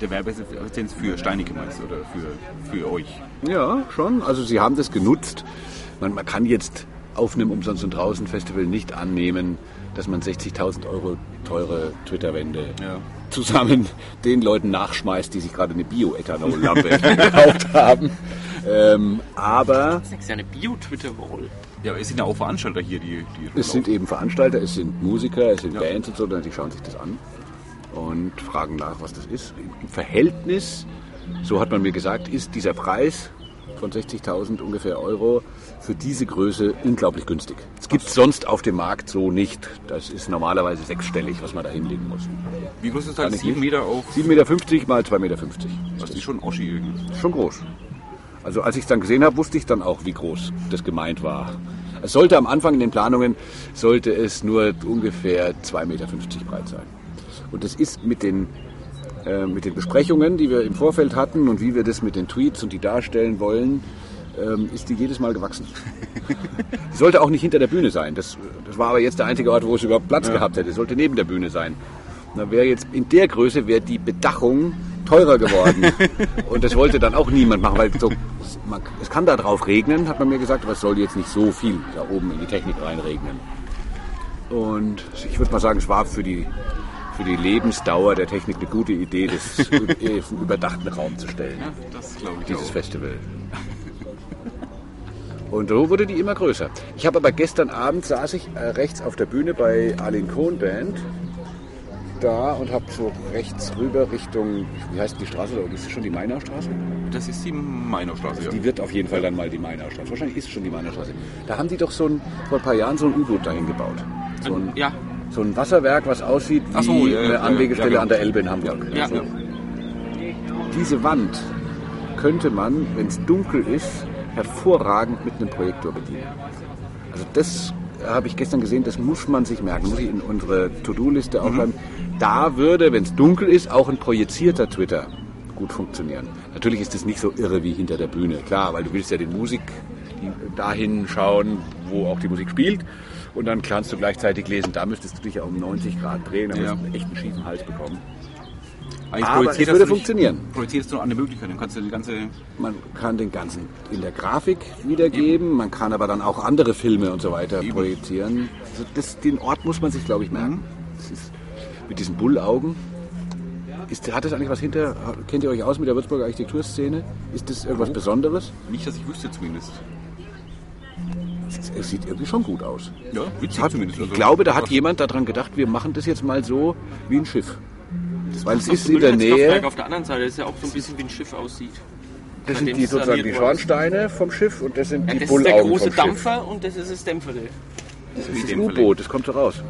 Der Werbeeffizienz für Steinecke meinst oder für, für euch? Ja, schon. Also sie haben das genutzt. Man, man kann jetzt auf einem Umsonst und draußen Festival nicht annehmen, dass man 60.000 Euro teure Twitter-Wände Ja. zusammen den Leuten nachschmeißt, die sich gerade eine Bioethanol-Lampe gekauft haben. Ähm, aber Das ist ja eine Bio-Twitter-Wall. Ja, aber es sind ja auch Veranstalter hier, die, die es sind eben Veranstalter, es sind Musiker, es sind Ja. Bands und so, die schauen sich das an und fragen nach, was das ist. Im Verhältnis, so hat man mir gesagt, ist dieser Preis von 60.000 ungefähr Euro für diese Größe unglaublich günstig. Es gibt sonst auf dem Markt so nicht. Das ist normalerweise sechsstellig, was man da hinlegen muss. Wie groß ist das? Kann Halt ich 7 nicht. Meter auf. 7,50 Meter mal 2,50 Meter. Das ist schon Oschi irgendwie. Schon groß. Also als ich es dann gesehen habe, wusste ich dann auch, wie groß das gemeint war. Es sollte am Anfang in den Planungen, sollte es nur ungefähr 2,50 Meter breit sein. Und das ist mit den, äh, mit den Besprechungen, die wir im Vorfeld hatten und wie wir das mit den Tweets und die darstellen wollen, ähm, ist die jedes Mal gewachsen. Die sollte auch nicht hinter der Bühne sein. Das, das war aber jetzt der einzige Ort, wo es überhaupt Platz gehabt hätte. Es sollte neben der Bühne sein. Da wäre jetzt in der Größe wäre die Bedachung teurer geworden. Und das wollte dann auch niemand machen, weil so, man, es kann da drauf regnen, hat man mir gesagt, aber es soll jetzt nicht so viel da oben in die Technik reinregnen. Und ich würde mal sagen, es war für die, für die Lebensdauer der Technik eine gute Idee, das auf einen überdachten Raum zu stellen Ja, das glaube ich dieses auch. Festival. Und so wurde die immer größer. Ich habe aber gestern Abend saß ich äh, rechts auf der Bühne bei Arlene Kohn Band da und habe so rechts rüber Richtung, wie heißt die Straße? Ist es schon die Mainaustraße? Das ist die Mainaustraße, ja. Die wird auf jeden Fall dann mal die Mainaustraße. Wahrscheinlich ist es schon die Mainaustraße. Da haben die doch so ein, vor ein paar Jahren so ein U-Boot dahin gebaut. So ein, Ja, so ein Wasserwerk, was aussieht wie so, ja, ja, eine ja, Anlegestelle ja, genau. an der Elbe in Hamburg. ja. Also, diese Wand könnte man, wenn es dunkel ist, hervorragend mit einem Projektor bedienen. Also das habe ich gestern gesehen, das muss man sich merken, muss ich in unsere To-Do-Liste Mhm. aufschreiben. Da würde, wenn es dunkel ist, auch ein projizierter Twitter gut funktionieren. Natürlich ist es nicht so irre wie hinter der Bühne, klar, weil du willst ja den Musik die, dahin schauen, wo auch die Musik spielt. Und dann kannst du gleichzeitig lesen, da müsstest du dich ja um 90 Grad drehen, dann Ja. du einen echten schiefen Hals bekommen. Eigentlich Aber es würde funktionieren. Projizierst du noch eine Möglichkeit, dann kannst du die ganze. Man kann den ganzen in der Grafik wiedergeben, man kann aber dann auch andere Filme und so weiter Eben. projizieren. Also das, den Ort muss man sich, glaube ich, merken. Das ist mit diesen Bullaugen. Ist, hat das eigentlich was hinter? Kennt ihr euch aus mit der Würzburger Architekturszene? Ist das irgendwas Besonderes? Nicht, dass ich wüsste zumindest. Es, sieht irgendwie schon gut aus. Ja, witzig Hat, zumindest. ich Also, glaube, da hat jemand daran gedacht, wir machen das jetzt mal so wie ein Schiff. Weil es Das ist in der Nähe. auf der anderen Seite, das ist ja auch so ein bisschen wie ein Schiff aussieht. Das sind die sozusagen die ist. Schornsteine vom Schiff und das sind Ja, die das ist der Bullaugen große Schiff. Dampfer und das ist das Dämpfere. Das ist Wie das Dämpferle. U-Boot, das kommt so raus.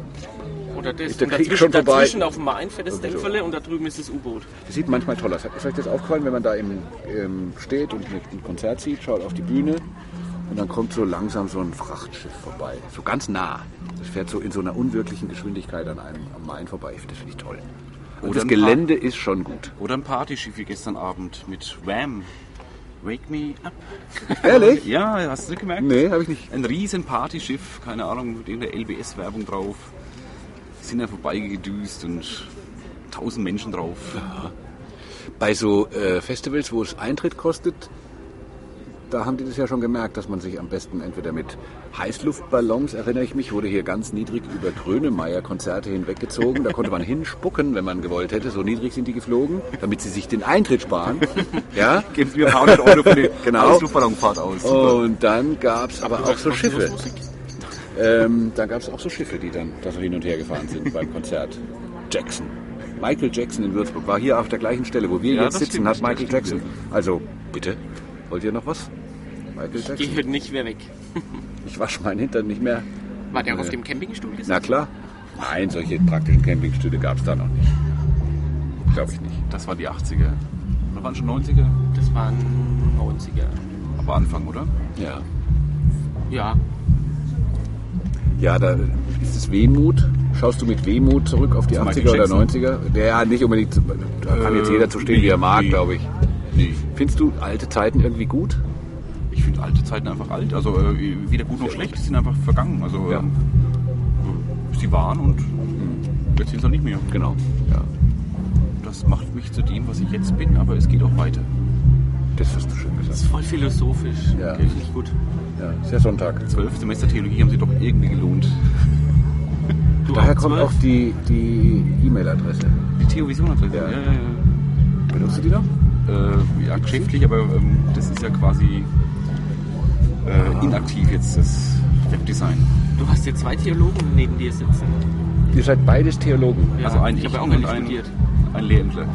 Oder das. ist der Krieg dazwischen, schon vorbei. dazwischen auf dem Main fährt das. Dämpferle und da drüben ist das U-Boot. Das sieht manchmal toll aus. Ist euch das aufgefallen, wenn man da im, ähm, steht und ein Konzert sieht, schaut auf die Bühne und dann kommt so langsam so ein Frachtschiff vorbei. So ganz nah. Das fährt so in so einer unwirklichen Geschwindigkeit an einem am Main vorbei. Das finde ich toll. Und Oder das Gelände ist schon gut. Oder ein Partyschiff wie gestern Abend mit Wham. Wake me up. Ehrlich? Ja, hast du nicht gemerkt? Nee, habe ich nicht. Ein riesen Partyschiff, keine Ahnung, mit irgendeiner LBS-Werbung drauf. Sind da vorbeigedüst und tausend Menschen drauf. Bei so äh, Festivals, wo es Eintritt kostet, da haben die das ja schon gemerkt, dass man sich am besten entweder mit Heißluftballons, erinnere ich mich, wurde hier ganz niedrig über Grönemeyer Konzerte hinweggezogen. Da konnte man hinspucken, wenn man gewollt hätte. So niedrig sind die geflogen, damit sie sich den Eintritt sparen. Ja? Geben Sie mir ein paar hundert Euro für die Genau. Ausflugballonfahrt aus. Super. Und dann gab es aber auch so Schiffe. Ähm, dann gab es auch so Schiffe, die dann da so hin und her gefahren sind beim Konzert. Jackson. Michael Jackson in Würzburg war hier auf der gleichen Stelle, wo wir Ja, jetzt sitzen, hat Michael Jackson. Also, bitte, wollt ihr noch was? Michael Jackson? Geht nicht mehr weg. Ich wasche meinen Hintern nicht mehr. War der auch auf Nee. dem Campingstuhl gesessen? Na klar. Nein, solche praktischen Campingstühle gab es da noch nicht. Glaube ich nicht. Das waren die 80er. Oder waren schon 90er? Das waren 90er. Aber Anfang, oder? Ja. Ja. Ja, da ist es Wehmut. Schaust du mit Wehmut zurück auf die Zu 80er Michael oder 90er? Der ja nicht unbedingt, da kann jetzt Äh, jeder zu stehen, wie er mag, glaube ich. Nee. Findest du alte Zeiten irgendwie gut? Ich finde alte Zeiten einfach alt. Also äh, weder gut noch schlecht, die sind einfach vergangen. Also Ja. ähm, sie waren und jetzt sind sie auch nicht mehr. Genau. Ja. Das macht mich zu dem, was ich jetzt bin, aber es geht auch weiter. Das hast du schön Das gesagt. ist voll philosophisch. Ja. Richtig gut. Ja, ist ja Sonntag. Zwölf Semester Theologie haben sie doch irgendwie gelohnt. Du Daher auch kommt auch die die E-Mail-Adresse. Die Theovision hat das. Ja. Ja, ja, ja. Benutzt du die noch? Äh, ja, geschäftlich, aber ähm, das ist ja quasi äh, inaktiv jetzt, das Webdesign. Du hast hier zwei Theologen neben dir sitzen. Ihr seid beides Theologen. Ja, also ein ich habe ja auch und nicht ein, studiert. ein Lehrämtler.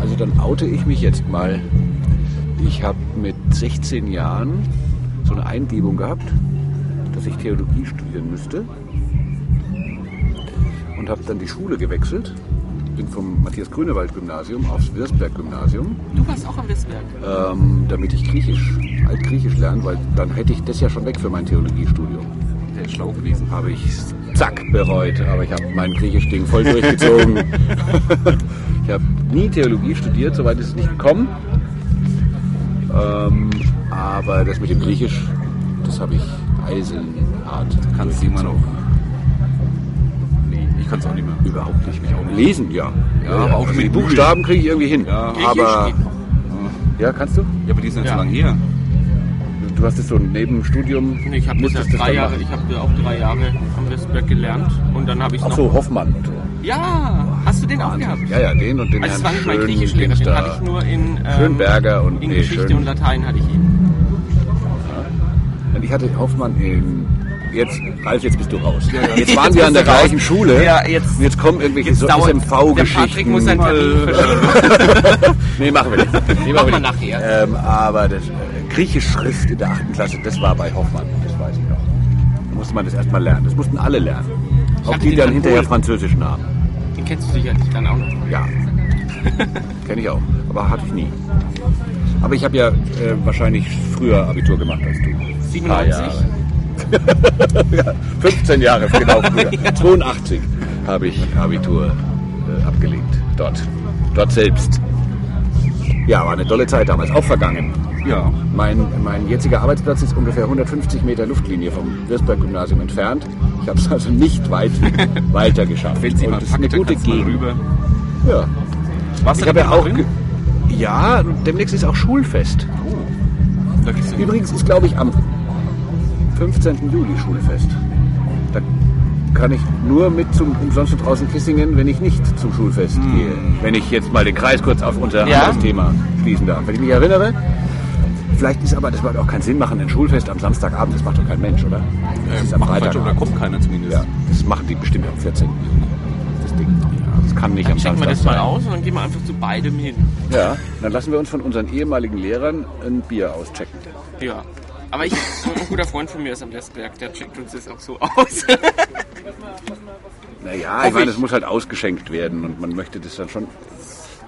Also dann oute ich mich jetzt mal. Ich habe mit 16 Jahren so eine Eingebung gehabt, dass ich Theologie studieren müsste. Und habe dann die Schule gewechselt. Bin vom Matthias-Grünewald-Gymnasium aufs Wirsberg-Gymnasium, Du warst auch am Westberg. ähm, damit ich Griechisch, Altgriechisch lerne, weil dann hätte ich das ja schon weg für mein Theologiestudium. Der ist schlau gewesen. Habe ich zack bereut, aber ich habe mein Griechisch-Ding voll durchgezogen. ich habe nie Theologie studiert, soweit ist es nicht gekommen. Ähm, aber das mit dem Griechisch, das habe ich eisenhart. Kannst du immer noch. Ich kann es auch nicht mehr. Überhaupt nicht. Mich auch nicht. Lesen, ja. Ja, aber auch also mit die Buchstaben kriege ich irgendwie hin. Ja. Aber ja, kannst du? Ja, aber die sind ja Ja. zu lange her. Du hast jetzt so ein Nebenstudium. Nee, Ich habe das ja das drei Jahre, ich habe auch drei Jahre am Westberg gelernt und dann habe ich Ach noch. so, Hoffmann und so. Ja, hast du den auch gehabt? Ja, ja, den und den Also es war Herrn nicht mein Schön, Griechischlehrer, den hatte ich nur in ähm, Schönberger und in nee, Geschichte Schön- und Latein hatte ich ihn. Und Ich hatte Hoffmann in. Jetzt, Ralf, jetzt bist du raus. ja. Jetzt waren Jetzt wir an der raus. gleichen Schule. Ja, jetzt- Und jetzt kommen irgendwelche Jetzt so Der Patrick SMV-Geschichten. muss seinen Termin verschieben. Nee, machen wir nicht. Nee, Machen wir nachher. Ähm, aber das äh, Griechisch Schrift in der 8. Klasse, das war bei Hoffmann. Das weiß ich noch. Da musste man das erstmal lernen. Das mussten alle lernen. Auch die, die dann an hinterher Polen. Französisch nahmen. Den kennst du sicherlich dann auch noch. Ja. Kenne ich auch. Aber hatte ich nie. Aber ich habe ja äh, wahrscheinlich früher Abitur gemacht als du. 97? ja, 15 Jahre, genau früher. 82 habe ich Abitur äh, abgelegt. Dort. Dort selbst. Ja, war eine tolle Zeit damals. Auch vergangen. Ja. Mein, mein jetziger Arbeitsplatz ist ungefähr 150 Meter Luftlinie vom Wirsberg-Gymnasium entfernt. Ich habe es also nicht weit weiter geschafft. Wenn sie Und mal es ist eine gute Gegend. rüber. Ja. Warst Ich habe ja auch. Ja, demnächst ist auch Schulfest. Du Übrigens ist, glaube ich, am 15. Juli Schulfest. Da kann ich nur mit zum Umsonst draußen Kissingen, wenn ich nicht zum Schulfest gehe. Wenn ich jetzt mal den Kreis kurz auf unser Ja. anderes Thema schließen darf. Wenn ich mich erinnere, vielleicht ist aber, das wird auch keinen Sinn machen, ein Schulfest am Samstagabend, das macht doch kein Mensch, oder? Das ist am Macht Freitag. oder kommt keiner zumindest. Ja, das machen die bestimmt am 14. Das Ding. Das kann nicht am Dann checken wir Samstag das mal aus und dann gehen wir einfach zu beidem hin. Ja, dann lassen wir uns von unseren ehemaligen Lehrern ein Bier auschecken. Ja. Aber ich, ein guter Freund von mir ist am Westberg, der checkt uns das auch so aus. Naja, ich meine, es muss halt ausgeschenkt werden und man möchte das dann schon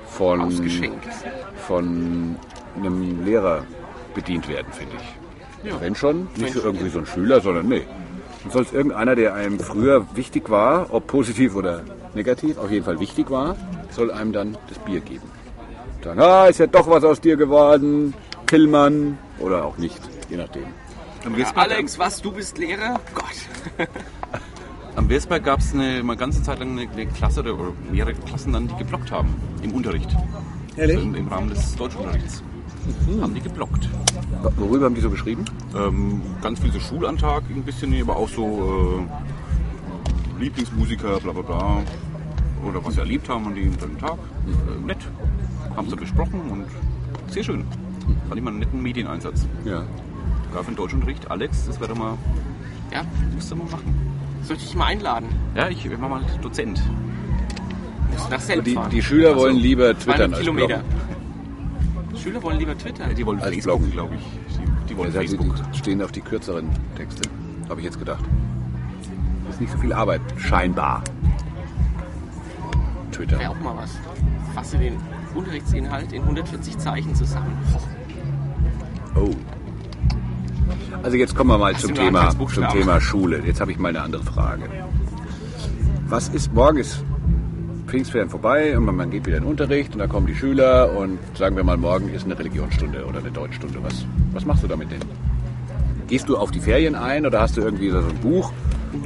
von, Ausgeschenkt. von einem Lehrer bedient werden, finde ich. Ja. Wenn schon, nicht so irgendwie so ein Schüler, sondern nee. Dann soll es irgendeiner, der einem früher wichtig war, ob positiv oder negativ, auf jeden Fall wichtig war, soll einem dann das Bier geben. Sagen, ah, ist ja doch was aus dir geworden, Pillmann oder auch nicht, je nachdem. Am Ja, Alex, was? Du bist Lehrer? Gott. am Westberg gab es eine mal ganze Zeit lang eine, eine Klasse oder, oder mehrere Klassen dann, die geblockt haben im Unterricht. Also im, Im Rahmen des Deutschunterrichts. Haben die geblockt. Worüber haben die so geschrieben? Ähm, ganz viel so Schulantag, ein bisschen, aber auch so äh, Lieblingsmusiker, bla bla bla. Oder was sie erlebt haben an dem, an dem Tag. Äh, nett. Haben sie besprochen und sehr schön. Fand ich mal einen netten Medieneinsatz. Ja. Sogar für den Deutschunterricht. Alex, das wäre doch mal, Ja, musst du mal machen. soll ich dich mal einladen? Ja, ich war mal Dozent. Musst nach Selb Die, fahren. die Schüler wollen lieber 200 twittern als Kilometer. bloggen. Schüler wollen lieber Twitter. Ja, die wollen Als Facebook, Bloggen. glaube ich. Die, die wollen heißt, Facebook. die stehen auf die kürzeren Texte, habe ich jetzt gedacht. Das ist nicht so viel Arbeit, scheinbar. Twitter. Wäre auch mal was. Fasse den Unterrichtsinhalt in 140 Zeichen zusammen. Oh. Also jetzt kommen wir mal zum Thema, zum? Thema Schule. Jetzt habe ich mal eine andere Frage. Was ist morgen ist Pfingstferien vorbei und man, geht wieder in den Unterricht und da kommen die Schüler und sagen wir mal morgen ist eine Religionsstunde oder eine Deutschstunde. Was, was machst du da mit denen? Gehst du auf die Ferien ein oder hast du irgendwie so ein Buch?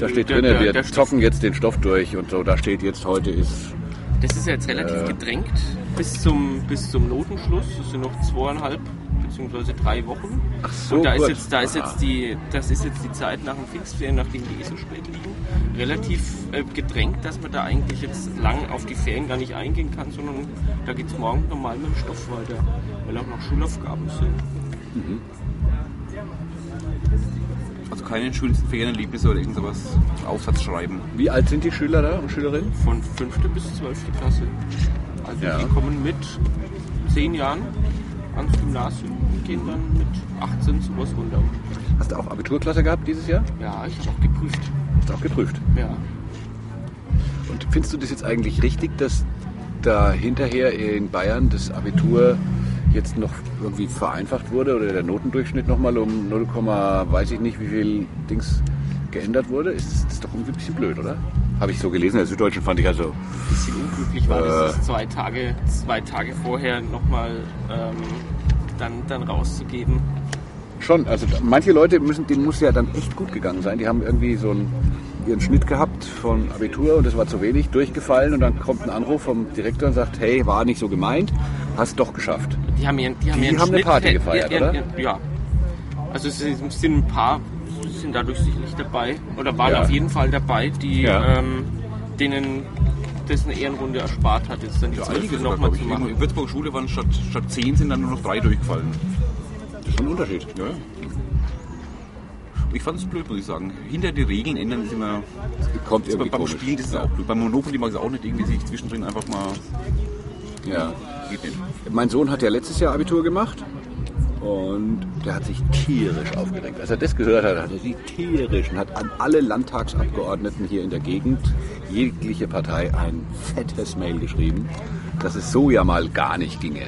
Da steht drin, wir der zocken jetzt den Stoff durch und so. Da steht jetzt heute ist Das ist jetzt relativ Äh. gedrängt bis zum, bis zum Notenschluss. Das sind noch zweieinhalb beziehungsweise drei Wochen. Ach so, Und da ist gut. jetzt, da ist jetzt die, das ist jetzt die Zeit nach dem Pfingstferien, nachdem die eh so spät liegen, relativ äh, gedrängt, dass man da eigentlich jetzt lang auf die Ferien gar nicht eingehen kann, sondern da geht es morgen normal mit dem Stoff weiter, weil auch noch Schulaufgaben sind. Also keine schönsten Ferienerlebnisse oder irgend sowas. Aufsatz schreiben. Wie alt sind die Schüler da und Schülerinnen? Von 5. bis 12. Klasse. Also Ja. die kommen mit 10 Jahren ans Gymnasium und gehen dann mit 18 sowas runter. Hast du auch Abiturklasse gehabt dieses Jahr? Ja, ich habe auch geprüft. Hast du auch geprüft. Ja. Und findest du das jetzt eigentlich richtig, dass da hinterher in Bayern das Abitur jetzt noch irgendwie vereinfacht wurde oder der Notendurchschnitt nochmal um 0, weiß ich nicht wie viel Dings geändert wurde? Ist das, das ist doch irgendwie ein bisschen blöd, oder? Habe ich so gelesen. Der Süddeutschen fand ich also. Ein bisschen unglücklich war, Äh. das ist zwei Tage, zwei Tage vorher nochmal ähm, dann, dann rauszugeben. Schon, also manche Leute müssen, denen muss ja dann echt gut gegangen sein. Die haben irgendwie so einen, ihren Schnitt gehabt von Abitur und das war zu wenig, durchgefallen und dann kommt ein Anruf vom Direktor und sagt, hey, war nicht so gemeint, hast doch geschafft. Die haben ihren, die haben Die haben eine Party gefeiert, ja, oder? Ja, ja. Also es sind es ein paar, sind dadurch sicherlich dabei oder waren Ja. auf jeden Fall dabei, die ähm, denen das eine Ehrenrunde erspart hat, jetzt dann die Ja, zwölfte nochmal zu machen. In Würzburg Schule waren statt, statt zehn sind dann nur noch drei durchgefallen. Das ist schon ein Unterschied. Ja. Ich fand es blöd, muss ich sagen. Hinter die Regeln ändern ist immer. Kommt Beim, irgendwie beim komisch. Spielen ist es auch blöd. Beim Monopoly mag ich es auch nicht, irgendwie sich zwischendrin einfach mal. Ja. Geht nicht. Mein Sohn hat ja letztes Jahr Abitur gemacht und der hat sich tierisch aufgeregt. Als er das gehört hat, hat er sich tierisch und hat an alle Landtagsabgeordneten hier in der Gegend, jegliche Partei, ein fettes Mail geschrieben, dass es so ja mal gar nicht ginge.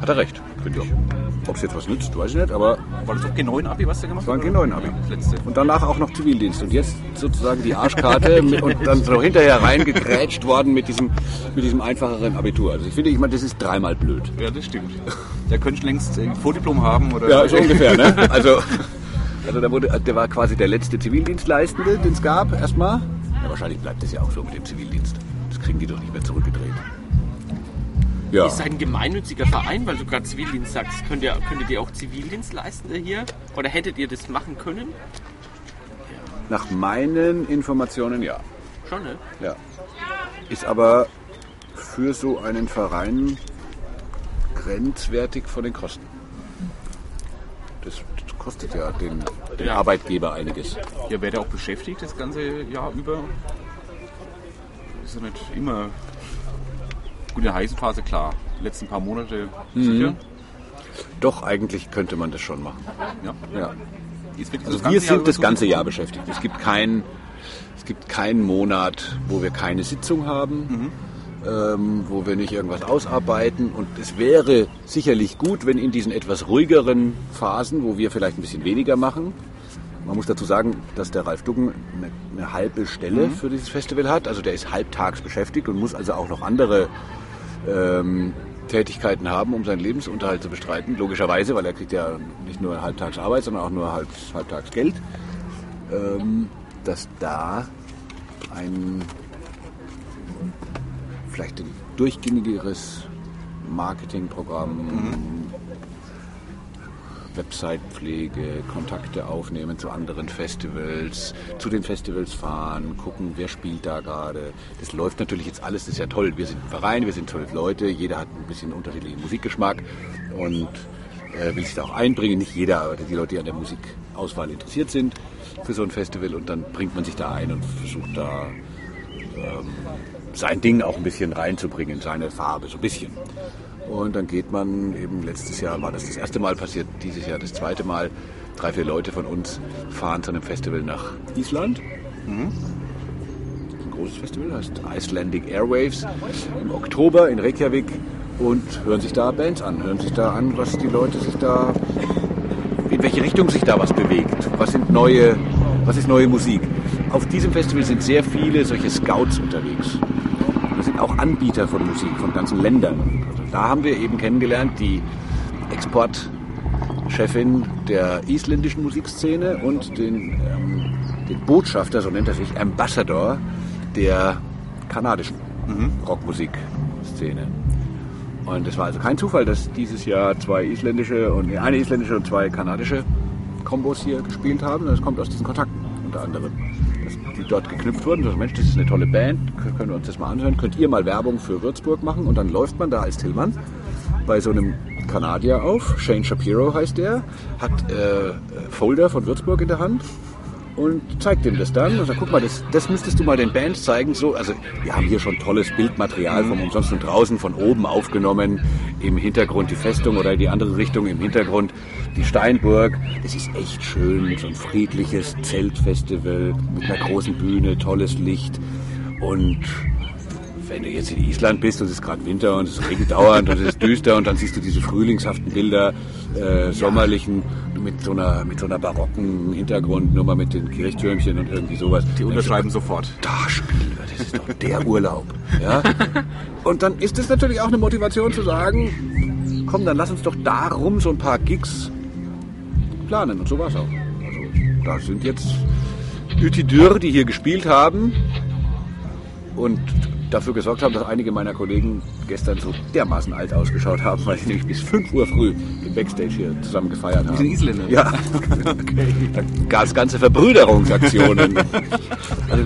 Hat er recht, finde ich. Ob es jetzt was nützt, weiß ich nicht, aber War das auch G9-Abi, was der gemacht es war ein hat? G9-Abi. Ja, das. Und danach auch noch Zivildienst. Und jetzt sozusagen die Arschkarte mit, und dann so hinterher reingegrätscht worden mit diesem, mit diesem einfacheren Abitur. Also ich finde, ich meine, das ist dreimal blöd. Ja, das stimmt. Der könnte längst ein Vordiplom haben oder. Ja, so ungefähr, ne? Also, also da wurde, der war quasi der letzte Zivildienstleistende, den es gab, erstmal. Ja, wahrscheinlich bleibt es ja auch so mit dem Zivildienst. Das kriegen die doch nicht mehr zurückgedreht. Ja, seid ein gemeinnütziger Verein, weil du gerade Zivildienst sagst. Könnt ihr, könntet ihr auch Zivildienstleistende hier? Oder hättet ihr das machen können? nach meinen Informationen ja. Schon, ne? ja. Ist aber für so einen Verein grenzwertig von den Kosten. Das, kostet ja den, den Ja. Arbeitgeber einiges. Ja, wäre der auch beschäftigt das ganze Jahr über? Ist ja nicht immer. Gut, in der heißen Phase klar. Die letzten paar Monate Mhm. sicher. Doch, eigentlich könnte man das schon machen. Ja. Ja. Also wir Jahr sind das ganze Jahr beschäftigt. Es gibt kein, Es gibt keinen Monat, wo wir keine Sitzung haben, ähm, wo wir nicht irgendwas ausarbeiten. Und es wäre sicherlich gut, wenn in diesen etwas ruhigeren Phasen, wo wir vielleicht ein bisschen weniger machen, man muss dazu sagen, dass der Ralf Duggen eine, eine halbe Stelle für dieses Festival hat. Also der ist halbtags beschäftigt und muss also auch noch andere ähm, Tätigkeiten haben, um seinen Lebensunterhalt zu bestreiten. Logischerweise, weil er kriegt ja nicht nur halbtags Arbeit, sondern auch nur halb, halbtags Geld. Ähm, dass da ein vielleicht ein durchgängigeres Marketingprogramm, Websitepflege, Kontakte aufnehmen zu anderen Festivals, zu den Festivals fahren, gucken, wer spielt da gerade. Das läuft natürlich jetzt alles, das ist ja toll. Wir sind ein Verein, wir sind zwölf Leute, jeder hat ein bisschen unterschiedlichen Musikgeschmack und äh, will sich da auch einbringen. Nicht jeder, aber die Leute, die an der Musikauswahl interessiert sind für so ein Festival und dann bringt man sich da ein und versucht da ähm, sein Ding auch ein bisschen reinzubringen, seine Farbe, so ein bisschen. Und dann geht man eben, letztes Jahr war das das erste Mal passiert, dieses Jahr das zweite Mal. Drei, vier Leute von uns fahren zu einem Festival nach Island. Ein großes Festival, heißt Icelandic Airwaves im Oktober in Reykjavik und hören sich da Bands an, hören sich da an, was die Leute sich da, in welche Richtung sich da was bewegt, was sind neue, was ist neue Musik. Auf diesem Festival sind sehr viele solche Scouts unterwegs. Wir sind auch Anbieter von Musik von ganzen Ländern. Da haben wir eben kennengelernt die Exportchefin der isländischen Musikszene und den, ähm, den Botschafter, so nennt er sich, Ambassador der kanadischen Rockmusikszene. Und es war also kein Zufall, dass dieses Jahr zwei isländische und eine isländische und zwei kanadische Kombos hier gespielt haben. Das kommt aus diesen Kontakten unter anderem, dort geknüpft wurden. Also, Mensch, das ist eine tolle Band, Kön- können wir uns das mal anhören. Könnt ihr mal Werbung für Würzburg machen? Und dann läuft man da als Tillmann bei so einem Kanadier auf. Shane Shapiro heißt der, hat äh, Folder von Würzburg in der Hand und zeigt ihm das dann und sagt, guck mal, das, das müsstest du mal den Bands zeigen. So, also wir haben hier schon tolles Bildmaterial vom Umsonst und draußen von oben aufgenommen. Im Hintergrund die Festung oder in die andere Richtung, im Hintergrund die Steinburg. Das ist echt schön, so ein friedliches Zeltfestival mit einer großen Bühne, tolles Licht und wenn du jetzt in Island bist und es ist gerade Winter und es regnet dauernd und es ist düster und dann siehst du diese frühlingshaften Bilder, äh, sommerlichen, mit so, einer, mit so einer barocken Hintergrund, nur mal mit den Kirchtürmchen und irgendwie sowas. Die unterschreiben sofort. Da spielen wir, das ist doch der Urlaub. Ja? Und dann ist es natürlich auch eine Motivation zu sagen, komm, dann lass uns doch darum so ein paar Gigs planen. Und so war es auch. Also da sind jetzt Ütidür, die hier gespielt haben und dafür gesorgt haben, dass einige meiner Kollegen gestern so dermaßen alt ausgeschaut haben, weil sie nämlich bis 5 Uhr früh im Backstage hier zusammen gefeiert haben. sind Isländer? Ja. Da gab es ganze Verbrüderungsaktionen. also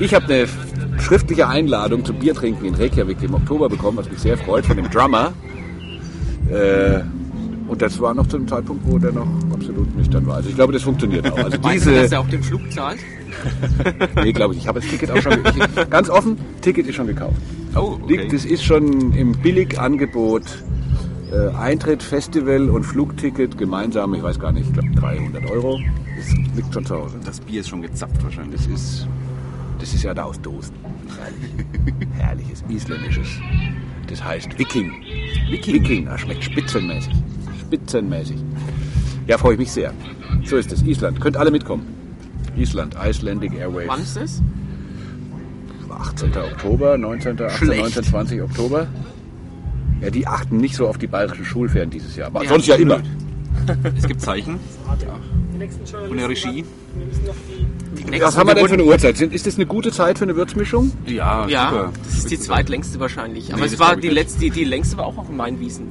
ich habe eine schriftliche Einladung zum Biertrinken in Reykjavik im Oktober bekommen, was mich sehr freut, von dem Drummer. Äh, und das war noch zu einem Zeitpunkt, wo der noch absolut nüchtern war. Also ich glaube, das funktioniert auch. Also Weißt du, diese, dass er auch den Flug zahlt? nee, glaube ich, ich habe das Ticket auch schon, ich, ganz offen, Ticket ist schon gekauft. Oh, Liegt, das ist schon im Billigangebot. Äh, Eintritt, Festival und Flugticket gemeinsam, ich weiß gar nicht, ich glaube 300 Euro. Das liegt schon zu Hause. Das Bier ist schon gezapft wahrscheinlich. Das ist, das ist ja da aus Dosen. Herrlich. Herrliches isländisches. Das heißt Viking. Viking. Viking, das schmeckt spitzenmäßig. Spitzenmäßig. Ja, freue ich mich sehr. So ist es. Island. Könnt alle mitkommen. Island, Icelandic Airways. Wann ist das? 18. Oktober, 19. 18, Schlecht. 19, 20 Oktober. Ja, die achten nicht so auf die bayerischen Schulferien dieses Jahr. Aber Ja, sonst ja immer. Es gibt Zeichen von der Regie. Was haben wir denn für eine Uhrzeit? Ist das eine gute Zeit für eine Würzmischung? Ja, Ja, super. das ist die zweitlängste wahrscheinlich. Aber Nee, es war die letzte, die, die längste war auch auf dem Mainwiesen.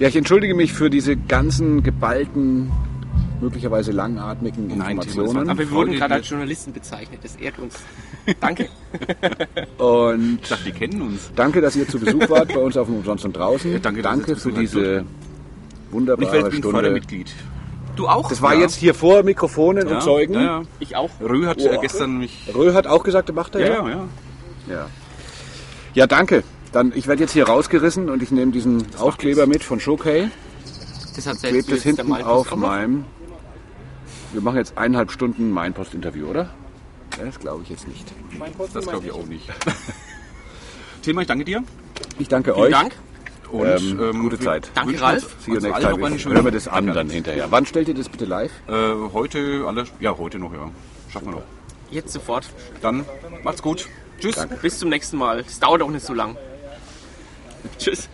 Ja, ich entschuldige mich für diese ganzen geballten, möglicherweise langatmigen Nein, Informationen. war- Aber wir wurden gerade als Journalisten bezeichnet. Das ehrt uns. Danke. Und Ich dachte, die kennen uns. danke, dass ihr zu Besuch wart bei uns auf dem Umsonst und draußen. Ja, danke, danke für diese Und ich wunderbare werde ein Stunde. Fördermitglied. Du auch? Das war Ja. jetzt hier vor Mikrofonen Ja, und Zeugen. Ja. Ich auch. Rö hat Boah. gestern mich. Rö hat auch gesagt, er macht er, Ja, ja? ja, ja. Danke. Dann, ich werde jetzt hier rausgerissen und ich nehme diesen Aufkleber mit von Showcase. Das hat Klebt es hinten auf meinem... Wir machen jetzt eineinhalb Stunden mein Postinterview, oder? Das glaube ich jetzt nicht. Das glaube ich auch nicht. Thema, ich danke dir. Ich danke Vielen euch. Dank. Und Ähm, gute wir Zeit. Danke, Ralf. See you uns next time. hören wir das an Danke. dann hinterher. Wann stellt ihr das bitte live? Äh, heute, alle, ja, heute noch, ja. Schaffen wir noch. Jetzt sofort. Dann macht's gut. Tschüss. Bis zum nächsten Mal. Es dauert auch nicht so lang. Tschüss.